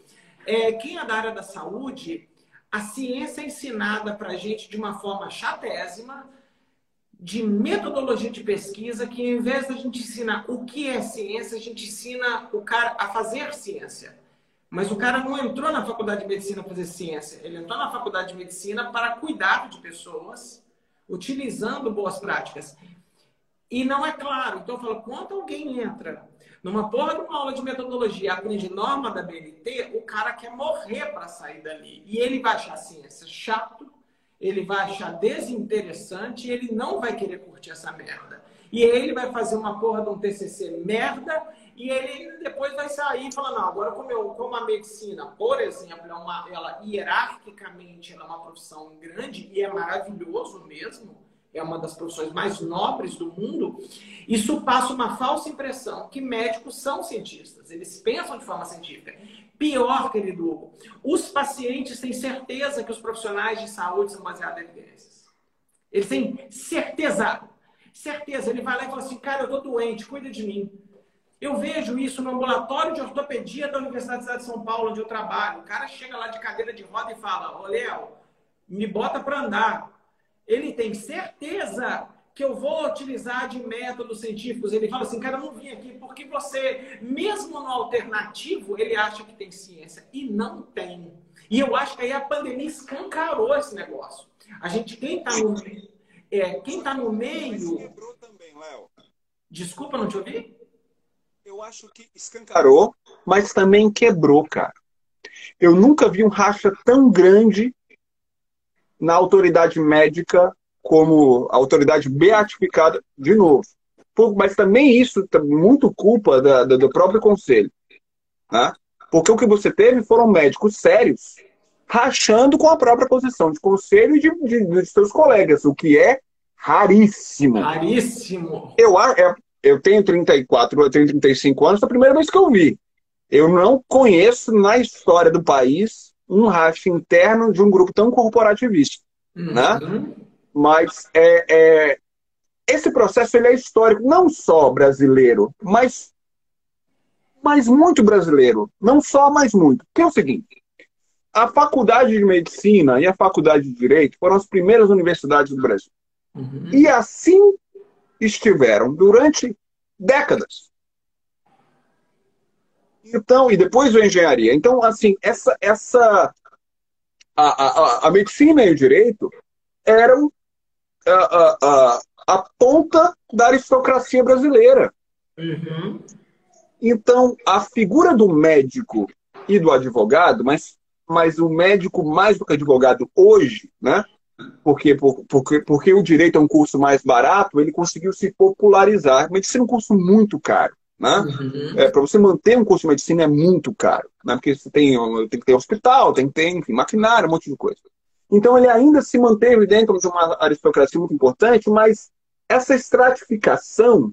É, quem é da área da saúde a ciência é ensinada para a gente de uma forma chatésima, de metodologia de pesquisa, que em vez da gente ensinar o que é ciência, a gente ensina o cara a fazer ciência. Mas o cara não entrou na faculdade de medicina para fazer ciência. Ele entrou na faculdade de medicina para cuidar de pessoas, utilizando boas práticas. E não é claro. Então eu falo, quando alguém entra numa porra de uma aula de metodologia aprende norma da BNT, o cara quer morrer para sair dali. E ele vai achar ciência chato, ele vai achar desinteressante ele não vai querer curtir essa merda. E ele vai fazer uma porra de um TCC merda e ele depois vai sair falar, não, agora como, eu, como a medicina, por exemplo, é uma, ela hierarquicamente ela é uma profissão grande e é maravilhoso mesmo, é uma das profissões mais nobres do mundo, isso passa uma falsa impressão que médicos são cientistas, eles pensam de forma científica. Pior, querido Hugo, os pacientes têm certeza que os profissionais de saúde são baseados em evidências. Eles têm certeza. Certeza. Ele vai lá e fala assim, cara, eu tô doente, cuida de mim. Eu vejo isso no ambulatório de ortopedia da Universidade de São Paulo, onde eu trabalho. O cara chega lá de cadeira de roda e fala, ô Léo, me bota para andar ele tem certeza que eu vou utilizar de métodos científicos. Ele fala assim, cara, eu não vim aqui porque você, mesmo no alternativo, ele acha que tem ciência. E não tem. E eu acho que aí a pandemia escancarou esse negócio. A gente, quem está no, é, quem tá no meio... quebrou também, Léo. Desculpa, não te ouvi? Eu acho que escancarou, mas também quebrou, cara. Eu nunca vi um racha tão grande na autoridade médica como autoridade beatificada de novo. Mas também isso é muito culpa da, da, do próprio conselho. Né? Porque o que você teve foram médicos sérios rachando com a própria posição de conselho e de, de, de seus colegas, o que é raríssimo. Raríssimo. Eu, é, eu tenho 34, eu tenho 35 anos, é a primeira vez que eu vi. Eu não conheço na história do país um racha interno de um grupo tão corporativista. Uhum. Né? Mas é, é, esse processo ele é histórico, não só brasileiro, mas, mas muito brasileiro. Não só, mas muito. Que é o seguinte: a faculdade de medicina e a faculdade de direito foram as primeiras universidades do Brasil. Uhum. E assim estiveram durante décadas. Então, e depois a engenharia. Então, assim, essa, essa a, a, a medicina e o direito eram a, a, a, a ponta da aristocracia brasileira. Uhum. Então, a figura do médico e do advogado, mas, mas o médico mais do que advogado hoje, né? Porque, porque, porque o direito é um curso mais barato, ele conseguiu se popularizar. Medicina é um curso muito caro. Né? Uhum. É, para você manter um curso de medicina é muito caro, né? porque você tem, tem que ter hospital, tem que ter enfim, maquinário, um monte de coisa. Então ele ainda se manteve dentro de uma aristocracia muito importante, mas essa estratificação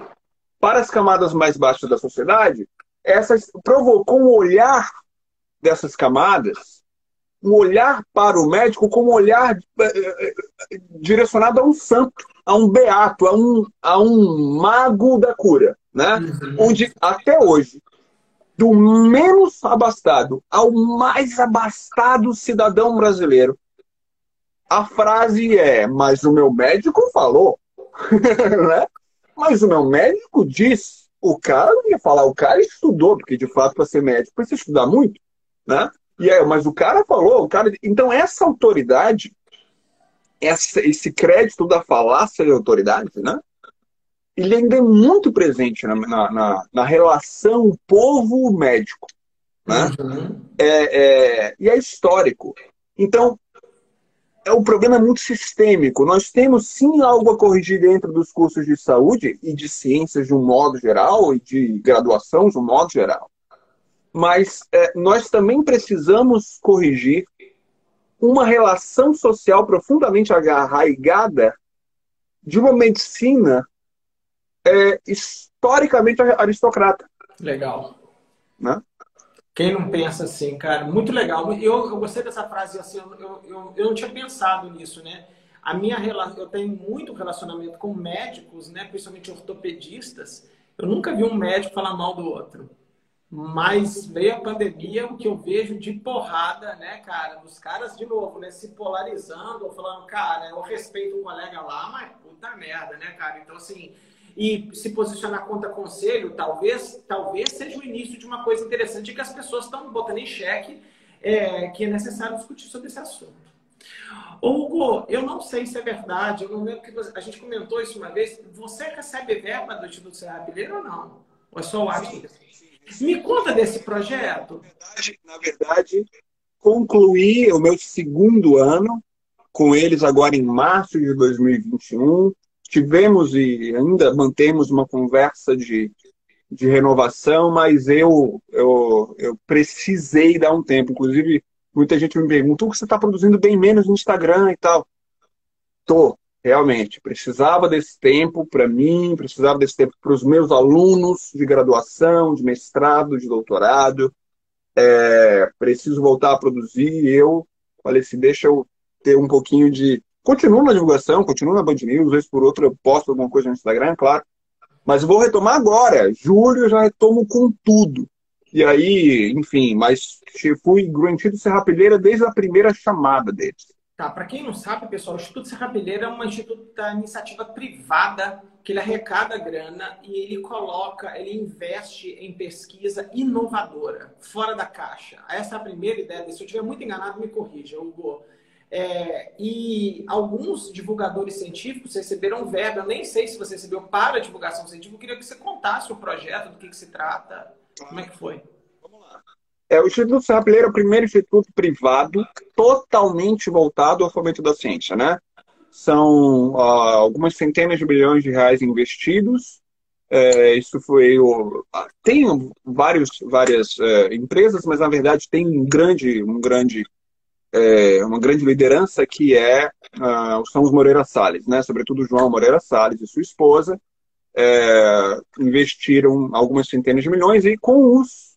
para as camadas mais baixas da sociedade, essa provocou um olhar dessas camadas, um olhar para o médico como um olhar eh, eh, eh, direcionado a um santo, a um beato, a um, a um mago da cura né? Uhum. Onde até hoje, do menos abastado ao mais abastado cidadão brasileiro, a frase é: Mas o meu médico falou, (laughs) né? Mas o meu médico disse. O cara não ia falar, o cara estudou, porque de fato para ser médico precisa estudar muito, né? E aí, mas o cara falou, o cara. Então essa autoridade, essa, esse crédito da falácia de autoridade, né? ele ainda é muito presente na, na, na, na relação povo-médico. Né? Uhum. É, é, e é histórico. Então, é, o problema muito sistêmico. Nós temos sim algo a corrigir dentro dos cursos de saúde e de ciências de um modo geral e de graduação de um modo geral. Mas é, nós também precisamos corrigir uma relação social profundamente arraigada de uma medicina é historicamente aristocrata. Legal. Né? Quem não pensa assim, cara, muito legal. Eu, eu gostei dessa frase assim, eu, eu, eu não tinha pensado nisso, né? A minha eu tenho muito relacionamento com médicos, né? Principalmente ortopedistas. Eu nunca vi um médico falar mal do outro. Mas veio a pandemia, o que eu vejo de porrada, né, cara, dos caras de novo, né, se polarizando, ou falando, cara, eu respeito o colega lá, mas puta merda, né, cara? Então, assim, e se posicionar contra conselho, talvez, talvez seja o início de uma coisa interessante que as pessoas estão botando em xeque, é, que é necessário discutir sobre esse assunto. Hugo, eu não sei se é verdade, eu não lembro que você, a gente comentou isso uma vez. Você recebe verba do Instituto Serra Pilheira ou não? Ou é só o Atlas? Me conta desse projeto. Na verdade, na verdade, concluí o meu segundo ano com eles agora em março de 2021. Tivemos e ainda mantemos uma conversa de, de renovação, mas eu, eu, eu precisei dar um tempo. Inclusive, muita gente me pergunta: o que você está produzindo bem menos no Instagram e tal? Tô, realmente. Precisava desse tempo para mim, precisava desse tempo para os meus alunos de graduação, de mestrado, de doutorado. É, preciso voltar a produzir. Eu falei assim: deixa eu ter um pouquinho de. Continuo na divulgação, continuo na Band News, vez por outra eu posto alguma coisa no Instagram, claro. Mas vou retomar agora. Julho já retomo com tudo. E aí, enfim, mas fui garantido serrapilheira desde a primeira chamada deles. Tá, para quem não sabe, pessoal, o Instituto Serrapilheira é uma iniciativa privada que ele arrecada grana e ele coloca, ele investe em pesquisa inovadora, fora da caixa. Essa é a primeira ideia. Se eu estiver muito enganado, me corrija, Hugo. É, e alguns divulgadores científicos receberam verba. Eu nem sei se você recebeu para divulgação científica. Eu queria que você contasse o projeto, do que, que se trata, como é que foi. É, o Instituto Serrapilheira é o primeiro instituto privado totalmente voltado ao fomento da ciência, né? São algumas centenas de bilhões de reais investidos. É, isso foi o, tem vários, várias é, empresas, mas na verdade tem um grande, um grande é, uma grande liderança que é uh, são os Moreira Salles, né? Sobretudo João Moreira Salles e sua esposa é, investiram algumas centenas de milhões e com os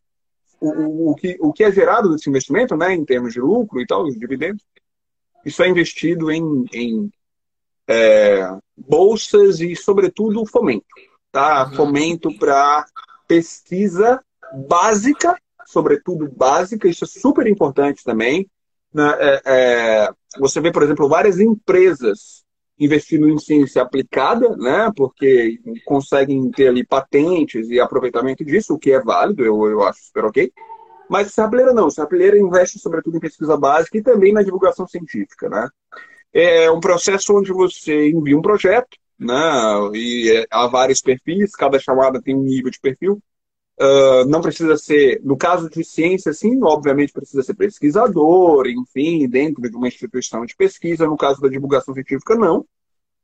o, o, que, o que é gerado desse investimento, né, em termos de lucro e tal, os dividendos, isso é investido em, em é, bolsas e, sobretudo, fomento. Tá? Uhum. Fomento para pesquisa básica, sobretudo básica, isso é super importante também, né, é, é, você vê, por exemplo, várias empresas investindo em ciência aplicada, né, porque conseguem ter ali patentes e aproveitamento disso, o que é válido, eu, eu acho super ok. Mas Sapeleira não, Sapeleira investe sobretudo em pesquisa básica e também na divulgação científica, né. É um processo onde você envia um projeto, né, e é, há vários perfis, cada chamada tem um nível de perfil, Uh, não precisa ser, no caso de ciência, sim, obviamente precisa ser pesquisador, enfim, dentro de uma instituição de pesquisa. No caso da divulgação científica, não.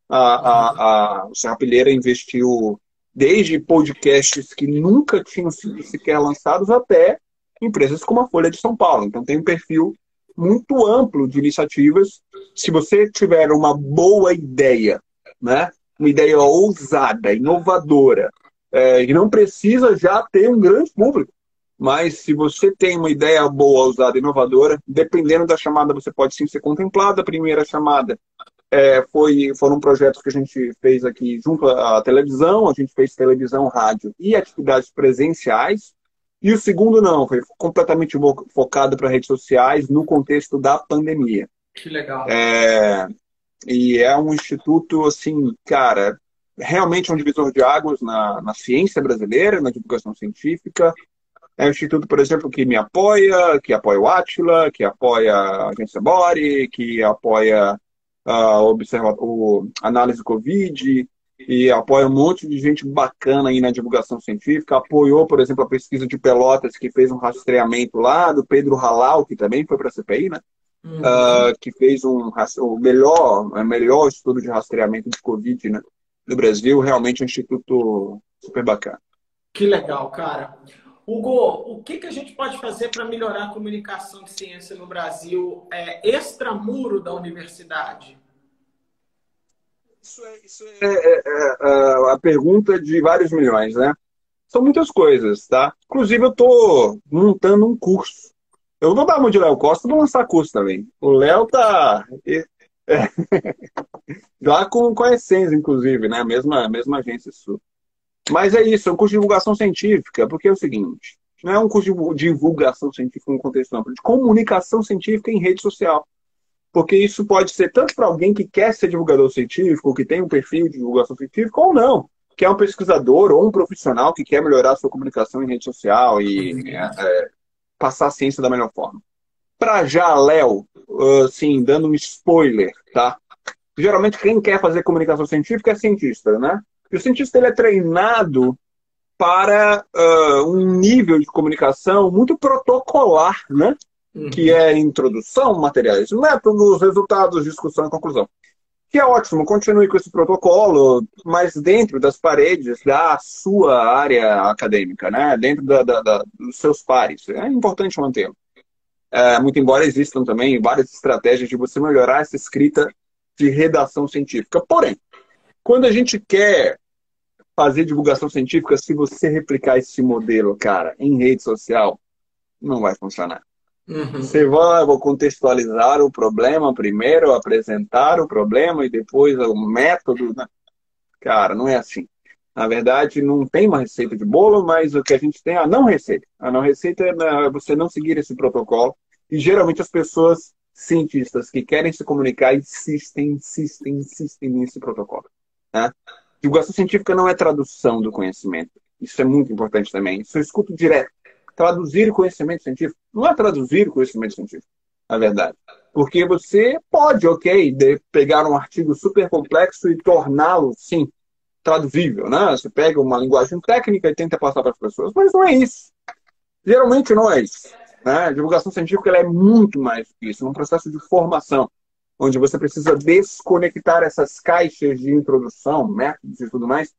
A, a, a, Serrapilheira investiu desde podcasts que nunca tinham sido sequer lançados até empresas como a Folha de São Paulo. Então tem um perfil muito amplo de iniciativas. Se você tiver uma boa ideia, né, uma ideia ousada, inovadora, é, e não precisa já ter um grande público. Mas se você tem uma ideia boa, usada, inovadora, dependendo da chamada, você pode sim ser contemplado. A primeira chamada é, foi, foram projetos que a gente fez aqui junto à televisão, a gente fez televisão, rádio e atividades presenciais. E o segundo não, foi completamente focado para redes sociais no contexto da pandemia. Que legal. É, e é um instituto, assim, cara, realmente é um divisor de águas na, na ciência brasileira, na divulgação científica. É um instituto, por exemplo, que me apoia, que apoia o Atila, que apoia a agência Bore, que apoia a observa o análise Covid, e apoia um monte de gente bacana aí na divulgação científica. Apoiou, por exemplo, a pesquisa de Pelotas, que fez um rastreamento lá, do Pedro Halal, que também foi para a CPI, né? Uhum. Uh, que fez um, o melhor, o melhor estudo de rastreamento de Covid, né? Do Brasil, realmente é um instituto super bacana. Que legal, cara. Hugo, o que, que a gente pode fazer para melhorar a comunicação de ciência no Brasil é, extramuro da universidade? Isso é, isso é, é, é, é a pergunta de vários milhões, né? São muitas coisas, tá? Inclusive, eu estou montando um curso. Eu vou dar uma de Léo Costa, vou lançar curso também. O Léo tá. É. (laughs) Lá com, com a Essência, inclusive, né? Mesma, mesma agência sua. Mas é isso, é um curso de divulgação científica, porque é o seguinte, não é um curso de divulgação científica no contexto amplo, é de comunicação científica em rede social. Porque isso pode ser tanto para alguém que quer ser divulgador científico, que tem um perfil de divulgação científica, ou não, que é um pesquisador ou um profissional que quer melhorar a sua comunicação em rede social e é, é, passar a ciência da melhor forma. Pra já, Léo, assim, dando um spoiler, tá? Geralmente quem quer fazer comunicação científica é cientista, né? E o cientista ele é treinado para uh, um nível de comunicação muito protocolar, né? Uhum. Que é introdução, materiais, métodos, resultados, discussão e conclusão. Que é ótimo, continue com esse protocolo, mas dentro das paredes da sua área acadêmica, né? Dentro da, da, da dos seus pares. É importante mantê-lo. É, muito embora existam também várias estratégias de você melhorar essa escrita de redação científica. Porém, quando a gente quer fazer divulgação científica, se você replicar esse modelo, cara, em rede social, não vai funcionar. Uhum. Você vai vou contextualizar o problema primeiro, apresentar o problema e depois o método. Né? Cara, não é assim. Na verdade, não tem uma receita de bolo, mas o que a gente tem é a não receita. A não receita é você não seguir esse protocolo. E geralmente as pessoas cientistas que querem se comunicar insistem, insistem, insistem nesse protocolo. Né? Divulgação científica não é tradução do conhecimento. Isso é muito importante também. Isso eu escuto direto. Traduzir conhecimento científico não é traduzir conhecimento científico, na verdade. Porque você pode, ok, pegar um artigo super complexo e torná-lo, sim, traduzível, né? Você pega uma linguagem técnica e tenta passar para as pessoas, mas não é isso. Geralmente não é isso. Né? A divulgação científica é muito mais do que isso, é um processo de formação onde você precisa desconectar essas caixas de introdução, métodos e tudo mais.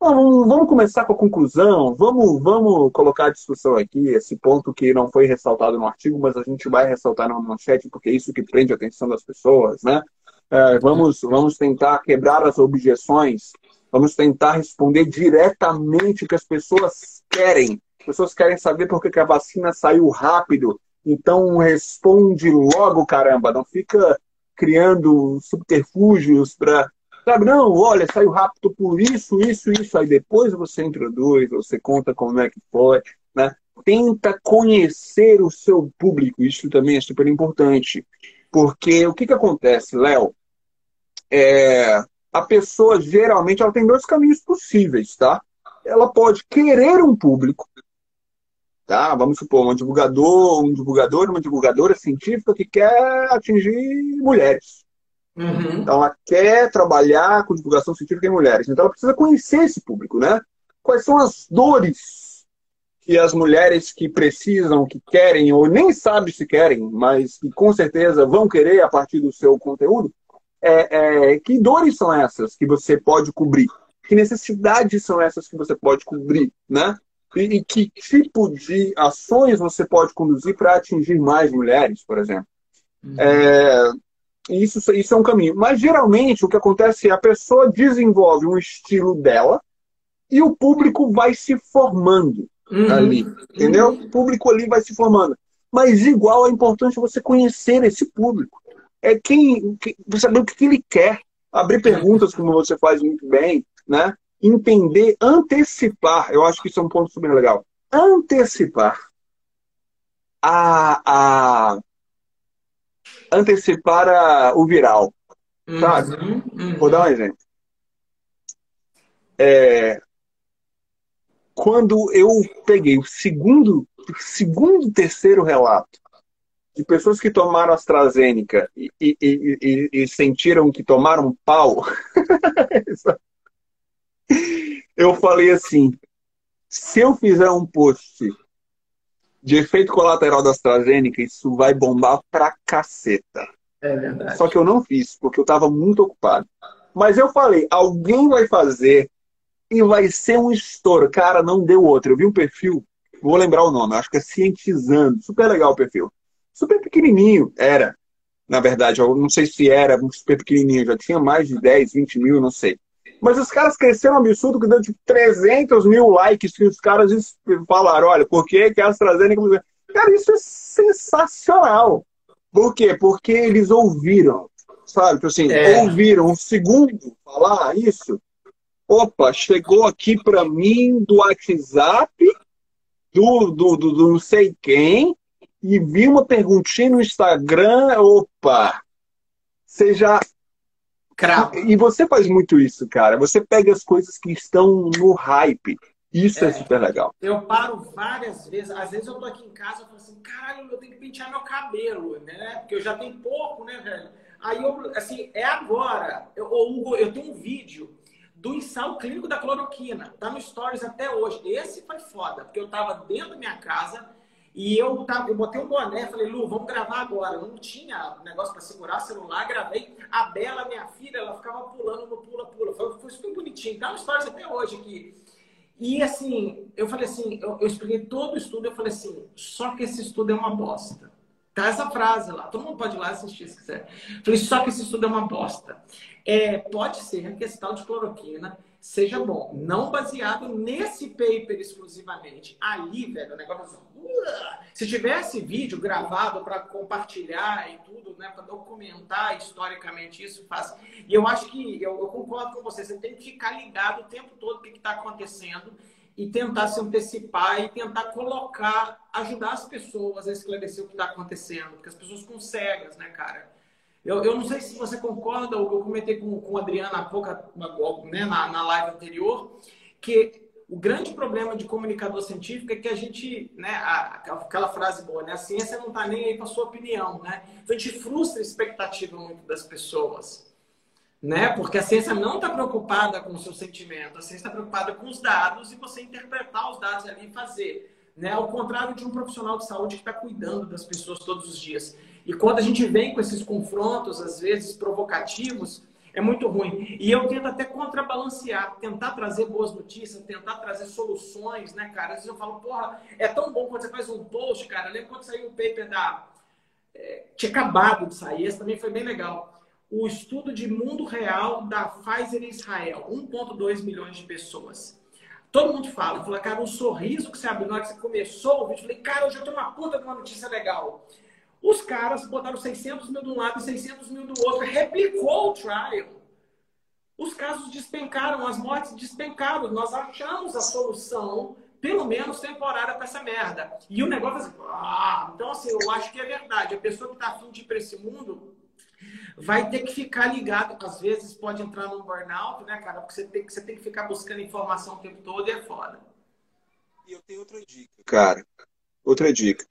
Vamos, vamos começar com a conclusão, vamos, vamos colocar a discussão aqui, esse ponto que não foi ressaltado no artigo, mas a gente vai ressaltar na manchete, porque é isso que prende a atenção das pessoas, né? É, vamos, vamos tentar quebrar as objeções, vamos tentar responder diretamente o que as pessoas querem. As pessoas querem saber por que a vacina saiu rápido, então responde logo, caramba, não fica criando subterfúgios para. Sabe, não, olha, saiu rápido por isso, isso, isso. Aí depois você introduz, você conta como é que foi, né? Tenta conhecer o seu público, isso também é super importante. Porque o que, que acontece, Léo? É, a pessoa geralmente ela tem dois caminhos possíveis, tá? Ela pode querer um público, Tá? Vamos supor, um divulgador, um divulgador, uma divulgadora científica que quer atingir mulheres. Uhum. Então, ela quer trabalhar com divulgação científica em mulheres. Então, ela precisa conhecer esse público, né? Quais são as dores que as mulheres que precisam, que querem, ou nem sabem se querem, mas que com certeza vão querer a partir do seu conteúdo, é, é, que dores são essas que você pode cobrir? Que necessidades são essas que você pode cobrir, né? E, que tipo de ações você pode conduzir para atingir mais mulheres, por exemplo. Uhum. É, isso, isso é um caminho. Mas geralmente o que acontece é a pessoa desenvolve um estilo dela e o público vai se formando uhum. ali. Entendeu? O público ali vai se formando. Mas igual é importante você conhecer esse público. É quem, quem saber o que ele quer. Abrir perguntas, como você faz muito bem, né? entender, antecipar, eu acho que isso é um ponto super legal. Antecipar a, a antecipar a, o viral. Sabe? Uhum, uhum. Vou dar um exemplo. É, quando eu peguei o segundo, segundo, terceiro relato de pessoas que tomaram AstraZeneca e, e, e, e sentiram que tomaram pau, (laughs) eu falei assim: se eu fizer um post de efeito colateral da AstraZeneca, isso vai bombar pra caceta. É verdade. Só que eu não fiz, porque eu estava muito ocupado. Mas eu falei: alguém vai fazer e vai ser um estouro. Cara, não deu outro. Eu vi um perfil, vou lembrar o nome, acho que é Cientizando. Super legal o perfil. Super pequenininho, era. Na verdade, eu não sei se era super pequenininho, já tinha mais de 10, 20 mil, não sei. Mas os caras cresceram um absurdo que deu de 300 mil likes que os caras falaram, olha, por que, que a AstraZeneca... Cara, isso é sensacional. Por quê? Porque eles ouviram, sabe? Tipo assim, é. ouviram um segundo falar isso. Opa, chegou aqui para mim do WhatsApp, do, do, do, do não sei quem, e vi uma perguntinha no Instagram, opa, você já Cravo. E você faz muito isso, cara. Você pega as coisas que estão no hype. Isso é, é, super legal. Eu paro várias vezes. Às vezes eu tô aqui em casa e falo assim, caralho, eu tenho que pentear meu cabelo, né? Porque eu já tenho pouco, né, velho? Aí eu, assim, é agora. Eu, Hugo, eu tenho um vídeo do ensaio clínico da cloroquina. Tá no Stories até hoje. Esse foi foda, porque eu tava dentro da minha casa e eu, tava, eu botei um boné, falei, Lu, vamos gravar agora. Não tinha negócio para segurar celular, gravei. A Bela, minha filha, ela ficava pulando no pula-pula. Foi, foi super bonitinho. Tá Stories até hoje aqui. E assim, eu falei assim, eu, eu expliquei todo o estudo, eu falei assim, só que esse estudo é uma bosta. Tá essa frase lá, todo mundo pode ir lá assistir se quiser. Falei, só que esse estudo é uma bosta. É, pode ser que esse tal de cloroquina seja bom, não baseado nesse paper exclusivamente. Ali, velho, o negócio. Uh, se tivesse vídeo gravado para compartilhar e tudo, né, para documentar historicamente isso, faz. E eu acho que eu, eu, concordo com você. Você tem que ficar ligado o tempo todo o que está acontecendo e tentar se antecipar e tentar colocar, ajudar as pessoas a esclarecer o que está acontecendo, porque as pessoas ficam cegas, né, cara? Eu, eu não sei se você concorda, eu comentei com, com a Adriana há pouco, né, na, na live anterior, que o grande problema de comunicador científico é que a gente, né, aquela frase boa, né, a ciência não está nem aí para sua opinião, né? Então a gente frustra a expectativa muito das pessoas, né? Porque a ciência não está preocupada com o seu sentimento, a ciência está preocupada com os dados e você interpretar os dados ali e fazer, né? Ao contrário de um profissional de saúde que está cuidando das pessoas todos os dias. E quando a gente vem com esses confrontos, às vezes provocativos, é muito ruim. E eu tento até contrabalancear, tentar trazer boas notícias, tentar trazer soluções, né, cara? Às vezes eu falo, porra, é tão bom quando você faz um post, cara. Lembra quando saiu o paper da. É, tinha acabado de sair, esse também foi bem legal. O estudo de mundo real da Pfizer em Israel, 1,2 milhões de pessoas. Todo mundo fala, fala, cara, um sorriso que você abriu na hora que você começou o vídeo, falei, cara, hoje eu tenho uma puta de uma notícia legal. Os caras botaram 600 mil de um lado e 600 mil do outro. Replicou o trial. Os casos despencaram, as mortes despencaram. Nós achamos a solução, pelo menos temporária, para essa merda. E o negócio assim, ah! então assim, eu acho que é verdade. A pessoa que está afim de ir para esse mundo vai ter que ficar ligado. Às vezes pode entrar num burnout, né, cara? Porque você tem, você tem que ficar buscando informação o tempo todo e é foda. E eu tenho outra dica. Cara, outra dica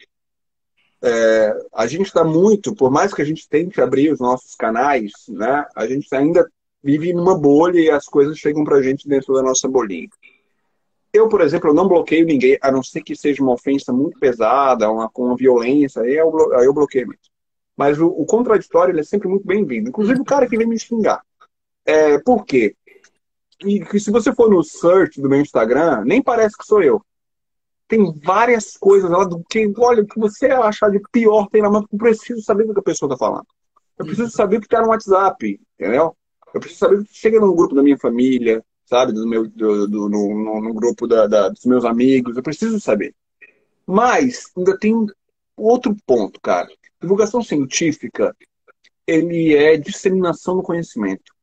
é, a gente está muito, por mais que a gente tente abrir os nossos canais, né, a gente ainda vive numa bolha e as coisas chegam para a gente dentro da nossa bolinha. Eu, por exemplo, não bloqueio ninguém, a não ser que seja uma ofensa muito pesada, uma, com violência, aí eu, aí eu bloqueio mesmo. Mas o, o contraditório é sempre muito bem-vindo. Inclusive o cara que vem me xingar. É, por quê? E que se você for no search do meu Instagram, nem parece que sou eu tem várias coisas lá do que, olha, o que você achar de pior tem na mão, eu preciso saber do que a pessoa está falando. Eu preciso saber o que está no WhatsApp, entendeu? Eu preciso saber o que chega no grupo da minha família, sabe? Do meu, do, do no, no, no, grupo da, da, dos meus amigos. Eu preciso saber. Mas ainda tem outro ponto, cara. Divulgação científica, ele é disseminação do conhecimento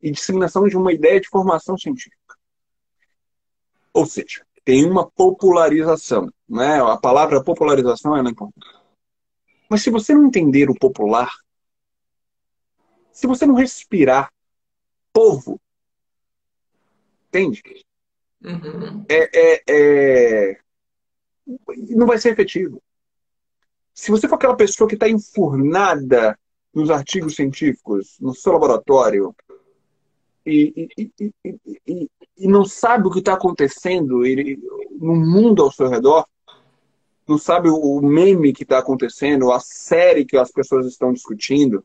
e disseminação de uma ideia de formação científica. Ou seja, tem uma popularização. Né? A palavra popularização é importante. Mas se você não entender o popular, se você não respirar povo, entende? Uhum. É, é, é... Não vai ser efetivo. Se você for aquela pessoa que está enfurnada nos artigos científicos, no seu laboratório, e, e, e, e não sabe o que está acontecendo ele, no mundo ao seu redor, não sabe o meme que está acontecendo, a série que as pessoas estão discutindo,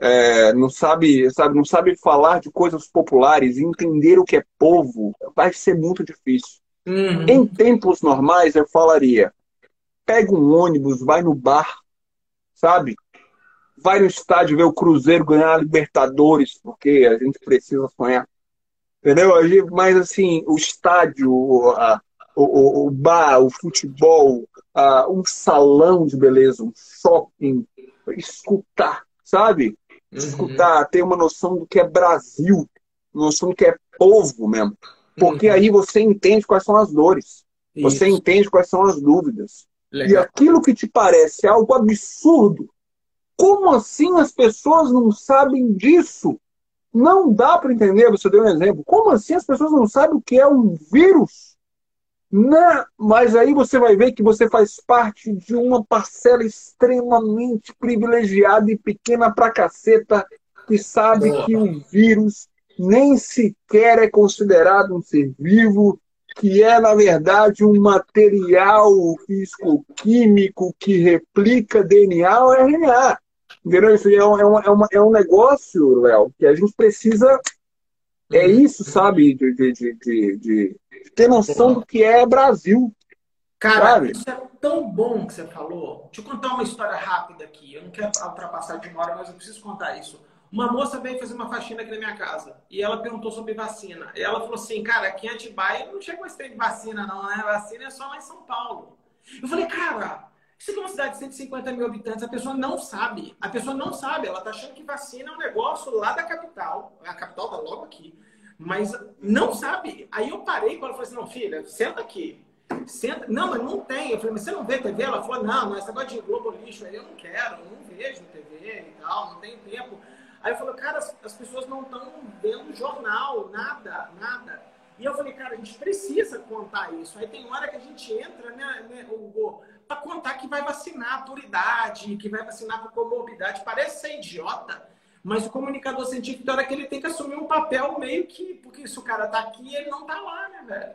é, não sabe, sabe, não sabe falar de coisas populares, entender o que é povo, vai ser muito difícil. Uhum. Em tempos normais, eu falaria: pega um ônibus, vai no bar, sabe? Vai no estádio ver o Cruzeiro ganhar a Libertadores, porque a gente precisa sonhar. Entendeu? Mas assim, o estádio, a, o, o, bar, o futebol, a, um salão de beleza, um shopping, escutar, sabe? Uhum. Escutar, ter uma noção do que é Brasil, noção do que é povo mesmo. Porque uhum. aí você entende quais são as dores. Isso. Você entende quais são as dúvidas. Legal. E aquilo que te parece algo absurdo, como assim as pessoas não sabem disso? Não dá para entender, você deu um exemplo. Como assim as pessoas não sabem o que é um vírus? Não, mas aí você vai ver que você faz parte de uma parcela extremamente privilegiada e pequena pra caceta que sabe que o vírus nem sequer é considerado um ser vivo, que é, na verdade, um material físico-químico que replica DNA ou RNA. Entendeu? Isso é um, é um, é, uma, é um negócio, Léo, que a gente precisa. É isso, sabe? De, de, de, de ter noção do que é Brasil. Cara, sabe? isso é tão bom que você falou. Deixa eu contar uma história rápida aqui. Eu não quero ultrapassar de uma hora, mas eu preciso contar isso. Uma moça veio fazer uma faxina aqui na minha casa e ela perguntou sobre vacina. E ela falou assim, cara, aqui em Atibaia não esse tempo de vacina não, né? Vacina é só lá em São Paulo. Eu falei, cara, isso aqui uma cidade de 150 mil habitantes, a pessoa não sabe. A pessoa não sabe, ela tá achando que vacina é um negócio lá da capital. A capital tá logo aqui. Mas não sabe. Aí eu parei com ela e falei assim, não, filha, senta aqui. Senta. Não, mas não tem. Eu falei, mas você não vê TV? Ela falou, não, mas esse negócio de Globo lixo aí eu não quero, eu não vejo TV e tal, não tenho tempo. Aí eu falei, cara, as, as pessoas não estão vendo jornal, nada, nada. E eu falei, cara, a gente precisa contar isso. Aí tem hora que a gente entra, né, né o, para contar que vai vacinar por idade, que vai vacinar por comorbidade. Parece ser idiota, mas o comunicador científico, na hora que ele tem que assumir um papel meio que. Porque se o cara tá aqui, ele não tá lá, né, velho?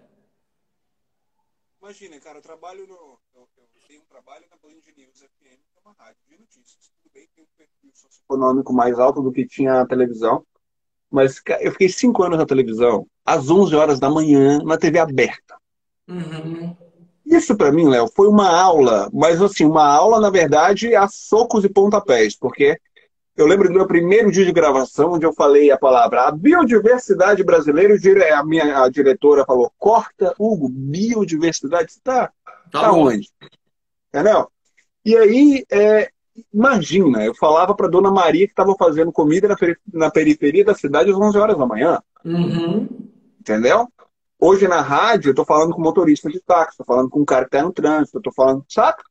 Imagina, cara, eu trabalho no. Eu, eu tenho um trabalho na Band News FM, que é uma rádio de notícias. Tudo bem, tem um perfil socioeconômico mais alto do que tinha a televisão. Mas eu fiquei cinco anos na televisão, às 11 horas da manhã, na TV aberta. Uhum. Isso para mim, Léo, foi uma aula, mas assim, uma aula, na verdade, a socos e pontapés, porque eu lembro do meu primeiro dia de gravação, onde eu falei a palavra a biodiversidade brasileira, e a minha a diretora falou: corta, Hugo, biodiversidade, está tá, tá onde? Entendeu? E aí, é, imagina, eu falava para dona Maria que estava fazendo comida na, na, periferia da cidade às 11 horas da manhã. Uhum. Entendeu? Hoje na rádio, eu estou falando com motorista de táxi, estou falando com um cara que está no trânsito, estou falando, saca?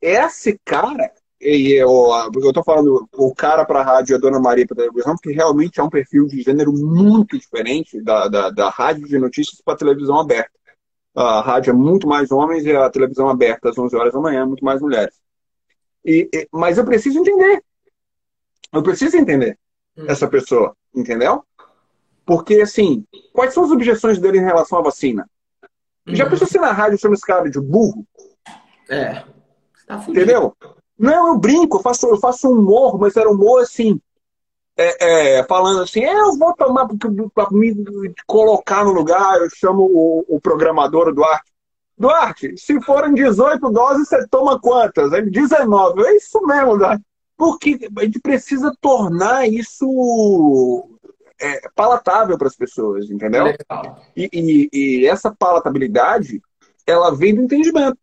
Esse cara, e eu, eu tô falando o cara para a rádio e a Dona Maria para televisão, porque realmente é um perfil de gênero muito diferente da, da, da rádio de notícias para a televisão aberta. A rádio é muito mais homens e a televisão aberta às 11 horas da manhã é muito mais mulheres. E, e mas eu preciso entender. Eu preciso entender hum. essa pessoa, entendeu? Porque, assim, quais são as objeções dele em relação à vacina? Uhum. Já pensou se na rádio chama esse cara de burro? É. Tá Entendeu? Não, eu brinco, eu faço, eu faço humor, mas era humor assim. É, é, falando assim, é, eu vou tomar para me colocar no lugar, eu chamo o, o programador Duarte. Duarte, se forem 18 doses, você toma quantas? Ele 19. É isso mesmo, Duarte. Porque a gente precisa tornar isso é, palatável para as pessoas, entendeu? E, e, e, essa palatabilidade, ela vem do entendimento.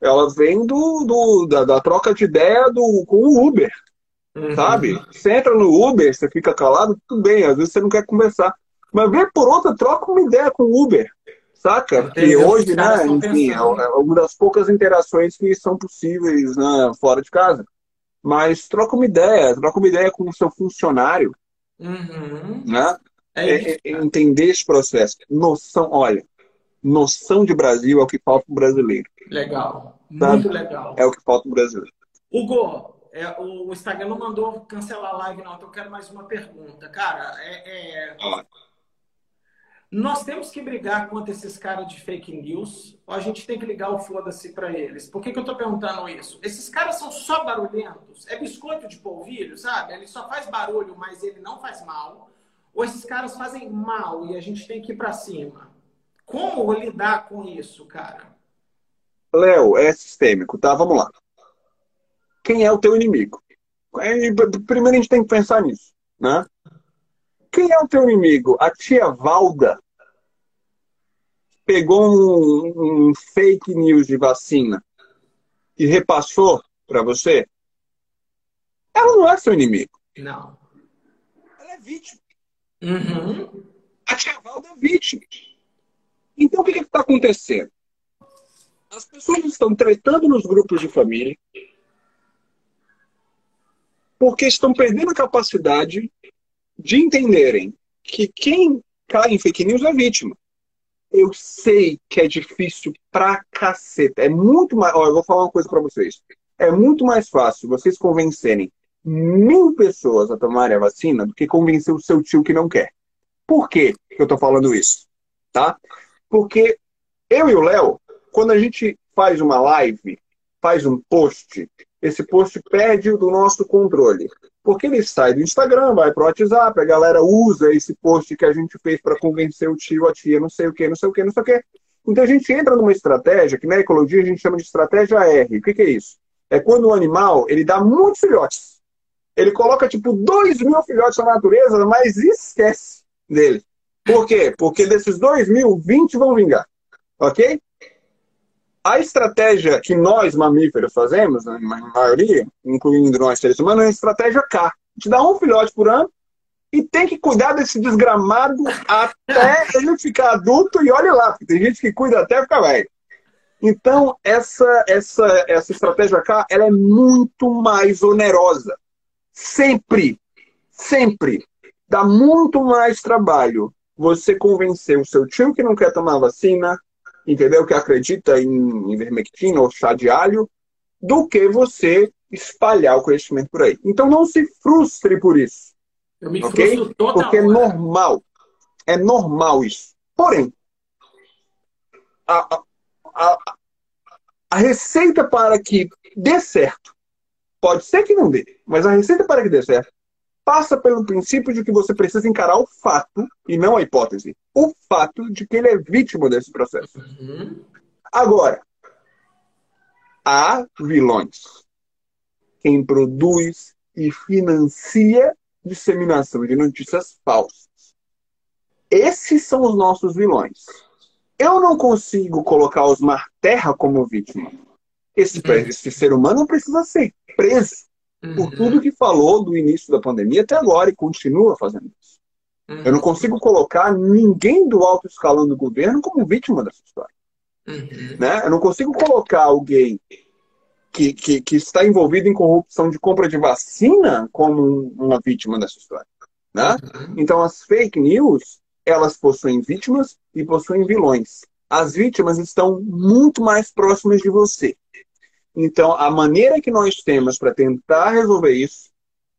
Ela vem do, do da, da, troca de ideia do, com o Uber, uhum. sabe? Você entra no Uber, você fica calado, tudo bem, às vezes você não quer conversar. Mas vem por outra, troca uma ideia com o Uber, saca? Porque hoje, né, enfim, é, é uma das poucas interações que são possíveis né, fora de casa. Mas troca uma ideia, troca uma ideia com o seu funcionário, Uhum. Né? É, é, é entender esse processo. Noção, olha, noção de Brasil é o que falta para o brasileiro. Legal. Muito legal. É o que falta para o brasileiro. Hugo, é, o Instagram não mandou cancelar a live, não. Então eu quero mais uma pergunta. Cara, é, é... Ah. Nós temos que brigar contra esses caras de fake news ou a gente tem que ligar o foda-se para eles? Por que, que eu tô perguntando isso? Esses caras são só barulhentos? É biscoito de polvilho, sabe? Ele só faz barulho, mas ele não faz mal. Ou esses caras fazem mal e a gente tem que ir para cima? Como lidar com isso, cara? Léo, é sistêmico, tá? Vamos lá. Quem é o teu inimigo? Primeiro a gente tem que pensar nisso, né? Quem é o teu inimigo? A tia Valda pegou um, um fake news de vacina e repassou para você? Ela não é seu inimigo. Não. Ela é vítima. Uhum. A tia Valda é vítima. Então o que está acontecendo? As pessoas estão tretando nos grupos de família porque estão perdendo a capacidade de entenderem que quem cai em fake news é vítima. Eu sei que é difícil pra caceta. É muito mais. Ó, eu vou falar uma coisa para vocês. É muito mais fácil vocês convencerem mil pessoas a tomarem a vacina do que convencer o seu tio que não quer. Por que eu tô falando isso? Tá? Porque eu e o Léo, quando a gente faz uma live, faz um post, esse post perde do nosso controle. Porque ele sai do Instagram, vai pro WhatsApp, a galera usa esse post que a gente fez para convencer o tio, a tia, não sei o que, não sei o que, não sei o que. Então a gente entra numa estratégia que na ecologia a gente chama de estratégia R. O que, que é isso? É quando o animal ele dá muitos filhotes. Ele coloca tipo dois mil filhotes na natureza, mas esquece dele. Por quê? Porque desses dois mil, 20 vão vingar. Ok? A estratégia que nós, mamíferos, fazemos, na maioria, incluindo nós seres humanos, é a estratégia K. A gente dá um filhote por ano e tem que cuidar desse desgramado até (laughs) ele ficar adulto e olhe lá, tem gente que cuida até ficar velho. Então, essa, essa, essa estratégia K ela é muito mais onerosa. Sempre, sempre dá muito mais trabalho você convencer o seu tio que não quer tomar vacina, entendeu? Que acredita em ivermectina ou chá de alho, do que você espalhar o conhecimento por aí. Então não se frustre por isso. Eu me ok? frustro toda Porque é hora. normal. É normal isso. Porém, a, a, a, a receita para que dê certo, pode ser que não dê, mas a receita para que dê certo passa pelo princípio de que você precisa encarar o fato, e não a hipótese, o fato de que ele é vítima desse processo. Uhum. Agora, há vilões. Quem produz e financia disseminação de notícias falsas. Esses são os nossos vilões. Eu não consigo colocar Osmar Terra como vítima. Esse, esse ser humano precisa ser preso por Uhum. tudo que falou do início da pandemia até agora e continua fazendo isso. Eu não consigo colocar ninguém do alto escalão do governo como vítima dessa história. Uhum. Né? Eu não consigo colocar alguém que, que, que está envolvido em corrupção de compra de vacina como um- uma vítima dessa história. Né? Uhum. Então, as fake news, elas possuem vítimas e possuem vilões. As vítimas estão muito mais próximas de você. Então, a maneira que nós temos para tentar resolver isso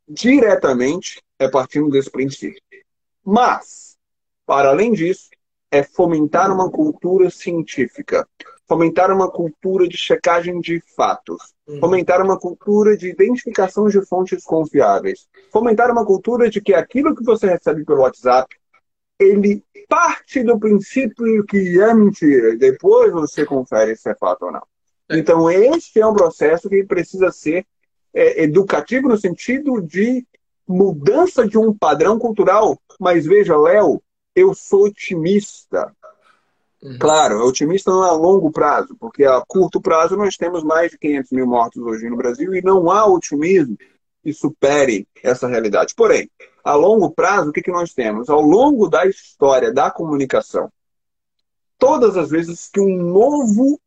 diretamente é partindo desse princípio. Mas, para além disso, é fomentar uma cultura científica, fomentar uma cultura de checagem de fatos, Uhum. fomentar uma cultura de identificação de fontes confiáveis, fomentar uma cultura de que aquilo que você recebe pelo WhatsApp, ele parte do princípio que é mentira, e depois você confere se é fato ou não. É. Então, este é um processo que precisa ser é, educativo no sentido de mudança de um padrão cultural. Mas veja, Léo, eu sou otimista. Uhum. Claro, otimista não é a longo prazo, porque a curto prazo nós temos mais de 500 mil mortos hoje no Brasil e não há otimismo que supere essa realidade. Porém, a longo prazo, o que, que nós temos? Ao longo da história da comunicação, todas as vezes que um novo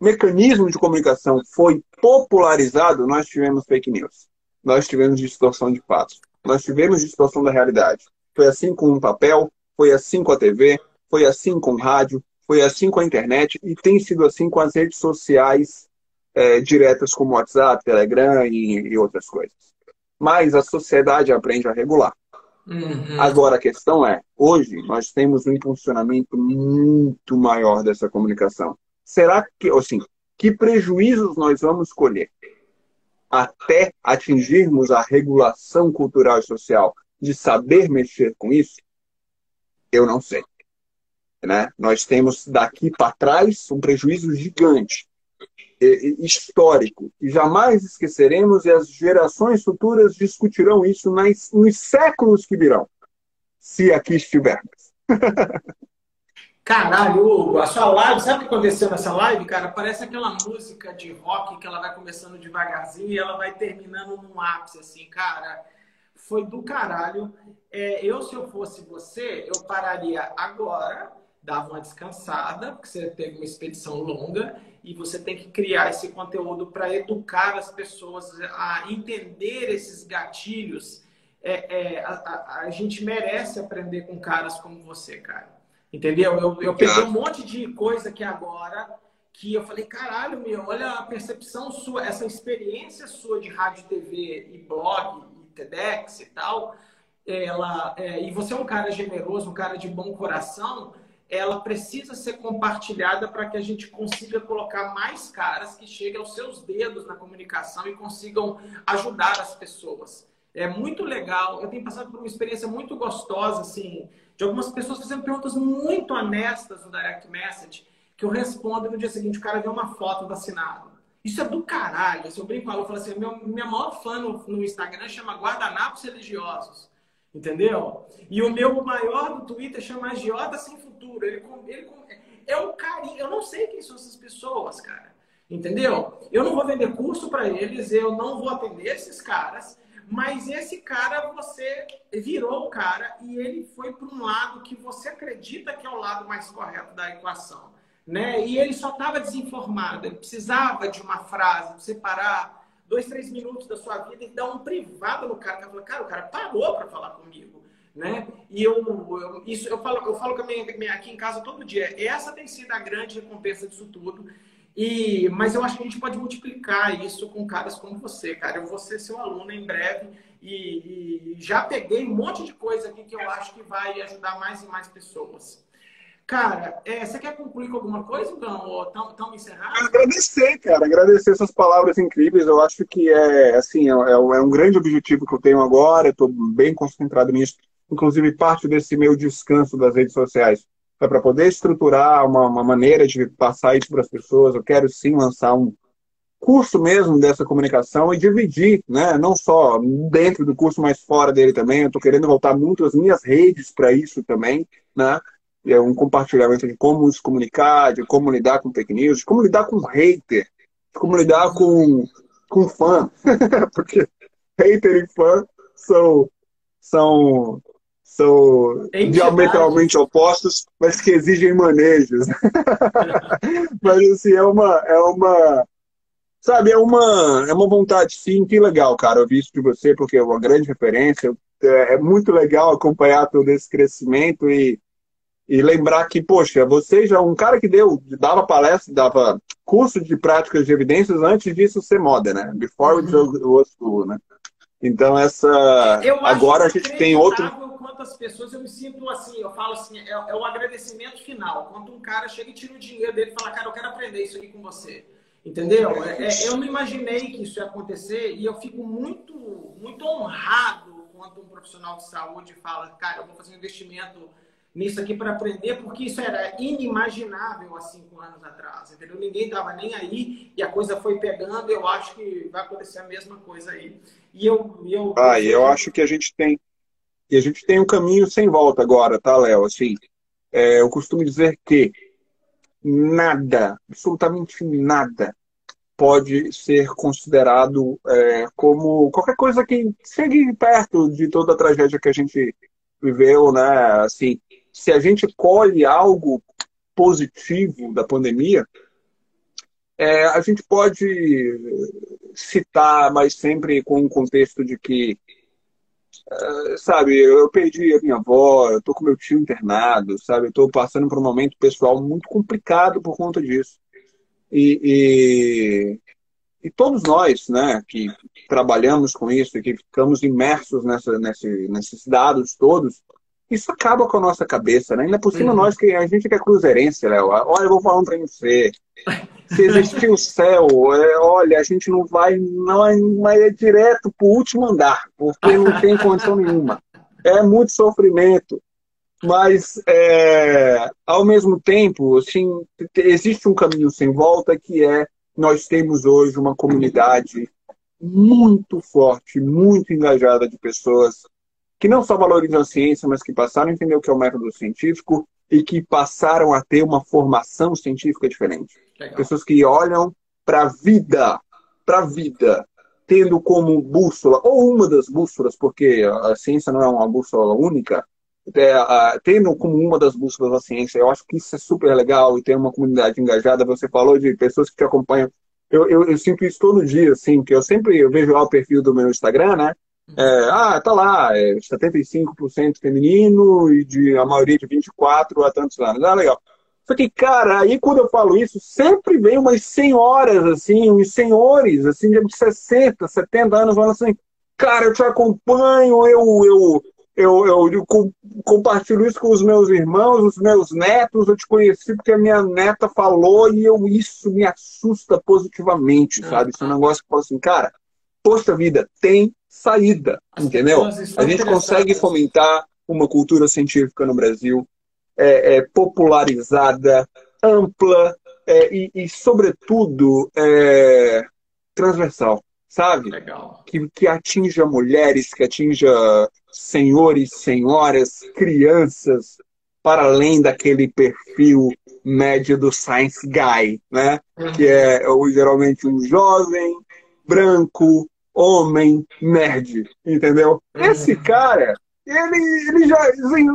mecanismo de comunicação foi popularizado, nós tivemos fake news. Nós tivemos distorção de fatos. Nós tivemos distorção da realidade. Foi assim com o papel, foi assim com a TV, foi assim com o rádio, foi assim com a internet e tem sido assim com as redes sociais é, diretas como WhatsApp, Telegram e, e outras coisas. Mas a sociedade aprende a regular. Uhum. Agora a questão é, hoje nós temos um impulsionamento muito maior dessa comunicação. Será que, assim, que prejuízos nós vamos colher até atingirmos a regulação cultural e social de saber mexer com isso? Eu não sei. Né? Nós temos daqui para trás um prejuízo gigante, histórico, e jamais esqueceremos, e as gerações futuras discutirão isso nos séculos que virão, se aqui estivermos. (laughs) Caralho, Hugo, a sua live, sabe o que aconteceu nessa live, cara? Parece aquela música de rock que ela vai começando devagarzinho e ela vai terminando num ápice, assim, cara. Foi do caralho. É, eu, se eu fosse você, eu pararia agora, dava uma descansada, porque você teve uma expedição longa e você tem que criar esse conteúdo para educar as pessoas a entender esses gatilhos é, é, a, a, a, gente merece aprender com caras como você, cara. Entendeu? Eu, eu peguei um monte de coisa aqui agora que eu falei, caralho, meu, olha a percepção sua, essa experiência sua de rádio, TV e blog e TEDx e tal, ela, é, e você é um cara generoso, um cara de bom coração, ela precisa ser compartilhada para que a gente consiga colocar mais caras que cheguem aos seus dedos na comunicação e consigam ajudar as pessoas. É muito legal. Eu tenho passado por uma experiência muito gostosa, assim, de algumas pessoas fazendo perguntas muito honestas no direct message, que eu respondo e no dia seguinte o cara vê uma foto do assinado. Isso é do caralho. Se eu brinco eu falo assim, meu, minha maior fã no, no Instagram chama Guardanapos Religiosos. Entendeu? E o meu maior do Twitter chama Agiota Sem Futuro. Ele, ele, é um carinho. Eu não sei quem são essas pessoas, cara. Entendeu? Eu não vou vender curso para eles, eu não vou atender esses caras. Mas esse cara, você virou o cara e ele foi para um lado que você acredita que é o lado mais correto da equação. Né? E ele só estava desinformado, ele precisava de uma frase, de separar dois, três minutos da sua vida e dar um privado no cara. Cara, cara o cara parou para falar comigo. Né? E eu, eu, isso, eu falo, eu falo com a minha, aqui em casa todo dia. Essa tem sido a grande recompensa disso tudo. E, mas eu acho que a gente pode multiplicar isso com caras como você, cara. Eu vou ser seu aluno em breve e, e já peguei um monte de coisa aqui que eu acho que vai ajudar mais e mais pessoas. Cara, é, você quer concluir com alguma coisa, então? Ou estamos encerrando? Agradecer, cara. Agradecer essas palavras incríveis. Eu acho que é, assim, é, é, é um grande objetivo que eu tenho agora. Estou bem concentrado nisso. Inclusive, parte desse meu descanso das redes sociais é para poder estruturar uma, uma maneira de passar isso para as pessoas. Eu quero sim lançar um curso mesmo dessa comunicação e dividir, né? Não só dentro do curso, mas fora dele também. Eu estou querendo voltar muito as minhas redes para isso também, né? é um compartilhamento de como se comunicar, de como lidar com fake news, de como lidar com hater, de como lidar com, com fã. (laughs) Porque hater e fã são, são, são diametralmente opostos, mas que exigem manejos. (laughs) mas assim, é uma, é uma. Sabe, é uma, é uma vontade, sim, que legal, cara, ouvir isso de você, porque é uma grande referência. É, é muito legal acompanhar todo esse crescimento e, e lembrar que, poxa, você já um cara que deu, dava palestra, dava curso de práticas de evidências antes disso ser moda, né? Before uhum. it was cool, né? Então essa agora a gente tem outro quantas pessoas eu me sinto assim, eu falo assim, é, é o agradecimento final. Quando um cara chega e tira o dinheiro dele e fala, cara, eu quero aprender isso aqui com você. Entendeu? É, é, eu não imaginei que isso ia acontecer e eu fico muito, muito honrado quando um profissional de saúde fala, cara, eu vou fazer um investimento nisso aqui para aprender, porque isso era inimaginável há cinco anos atrás, entendeu? Ninguém estava nem aí e a coisa foi pegando. Eu acho que vai acontecer a mesma coisa aí. E eu, eu, ah, eu, eu acho que a gente tem e a gente tem um caminho sem volta agora, tá, Léo? Assim, é, eu costumo dizer que nada, absolutamente nada, pode ser considerado é, como qualquer coisa que chegue perto de toda a tragédia que a gente viveu, né? Assim, se a gente colhe algo positivo da pandemia, é, a gente pode citar, mas sempre com o contexto de que, é, sabe, eu perdi a minha avó, eu tô com meu tio internado, sabe, eu tô passando por um momento pessoal muito complicado por conta disso. E, e, e todos nós, né, que trabalhamos com isso, que ficamos imersos nessa, nesse, nesses dados todos, isso acaba com a nossa cabeça, né? Ainda por cima, uhum. nós que a gente que é cruzeirense, Léo. Olha, eu vou falar um trem pra você. Se existir o céu, é, olha, a gente não vai, não vai é direto pro último andar, porque não tem condição nenhuma. É muito sofrimento. Mas, é, ao mesmo tempo, assim, existe um caminho sem volta que é nós temos hoje uma comunidade muito forte, muito engajada de pessoas que não só valorizam a ciência, mas que passaram a entender o que é o método científico e que passaram a ter uma formação científica diferente. Legal. Pessoas que olham para a vida, para a vida, tendo como bússola, ou uma das bússolas, porque a ciência não é uma bússola única, é, uh, tendo como uma das bússolas a ciência, eu acho que isso é super legal e ter uma comunidade engajada. Você falou de pessoas que te acompanham. Eu, eu, eu sinto isso todo dia, assim, que eu sempre eu vejo lá o perfil do meu Instagram, né? É, ah, tá lá, é 75% feminino e de, a maioria de 24 a tantos anos. Ah, legal. Só que, cara, aí quando eu falo isso, sempre vem umas senhoras, assim, uns senhores, assim, de 60, 70 anos, falando assim, cara, eu te acompanho, eu, eu, eu, eu, eu compartilho isso com os meus irmãos, os meus netos, eu te conheci porque a minha neta falou e eu, isso me assusta positivamente, sabe? Isso é um negócio que eu falo assim, cara, poxa vida, tem saída, As entendeu? A gente consegue fomentar uma cultura científica no Brasil é, é, popularizada, ampla é, e, e, sobretudo, é, transversal, sabe? Legal. Que, que atinja mulheres, que atinja senhores, senhoras, crianças, para além daquele perfil médio do science guy, né? Uhum. Que é geralmente um jovem, branco, homem nerd, entendeu? Uhum. Esse cara, ele, ele já, assim,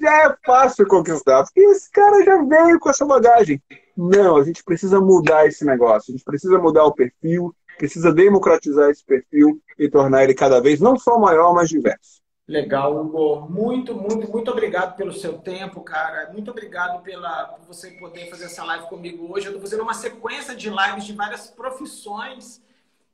já é fácil conquistar, porque esse cara já veio com essa bagagem. Não, a gente precisa mudar esse negócio, a gente precisa mudar o perfil, precisa democratizar esse perfil e tornar ele cada vez não só maior, mas diverso. Legal, Hugo. Muito, muito, muito obrigado pelo seu tempo, cara. Muito obrigado pela, por você poder fazer essa live comigo hoje. Eu estou fazendo uma sequência de lives de várias profissões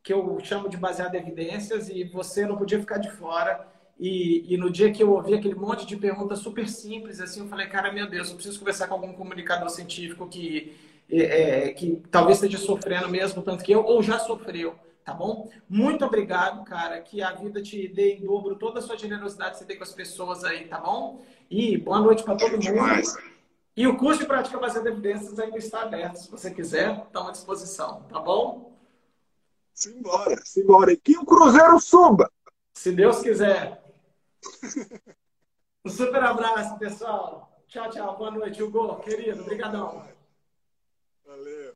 que eu chamo de baseado em evidências e você não podia ficar de fora. E, e, no dia que eu ouvi aquele monte de perguntas super simples, assim, eu falei, cara, meu Deus, eu preciso conversar com algum comunicador científico que, é, é, que talvez esteja sofrendo mesmo tanto que eu, ou já sofreu, tá bom? Muito obrigado, cara, que a vida te dê em dobro toda a sua generosidade que você tem com as pessoas aí, tá bom? E boa noite para todo mundo. E o curso de prática baseada em evidências ainda está aberto, se você quiser, está à disposição, tá bom? Simbora, simbora. E que o Cruzeiro suba. Se Deus quiser. Um super abraço, pessoal. Tchau, tchau. Boa noite, Hugo. Querido, obrigadão. Valeu.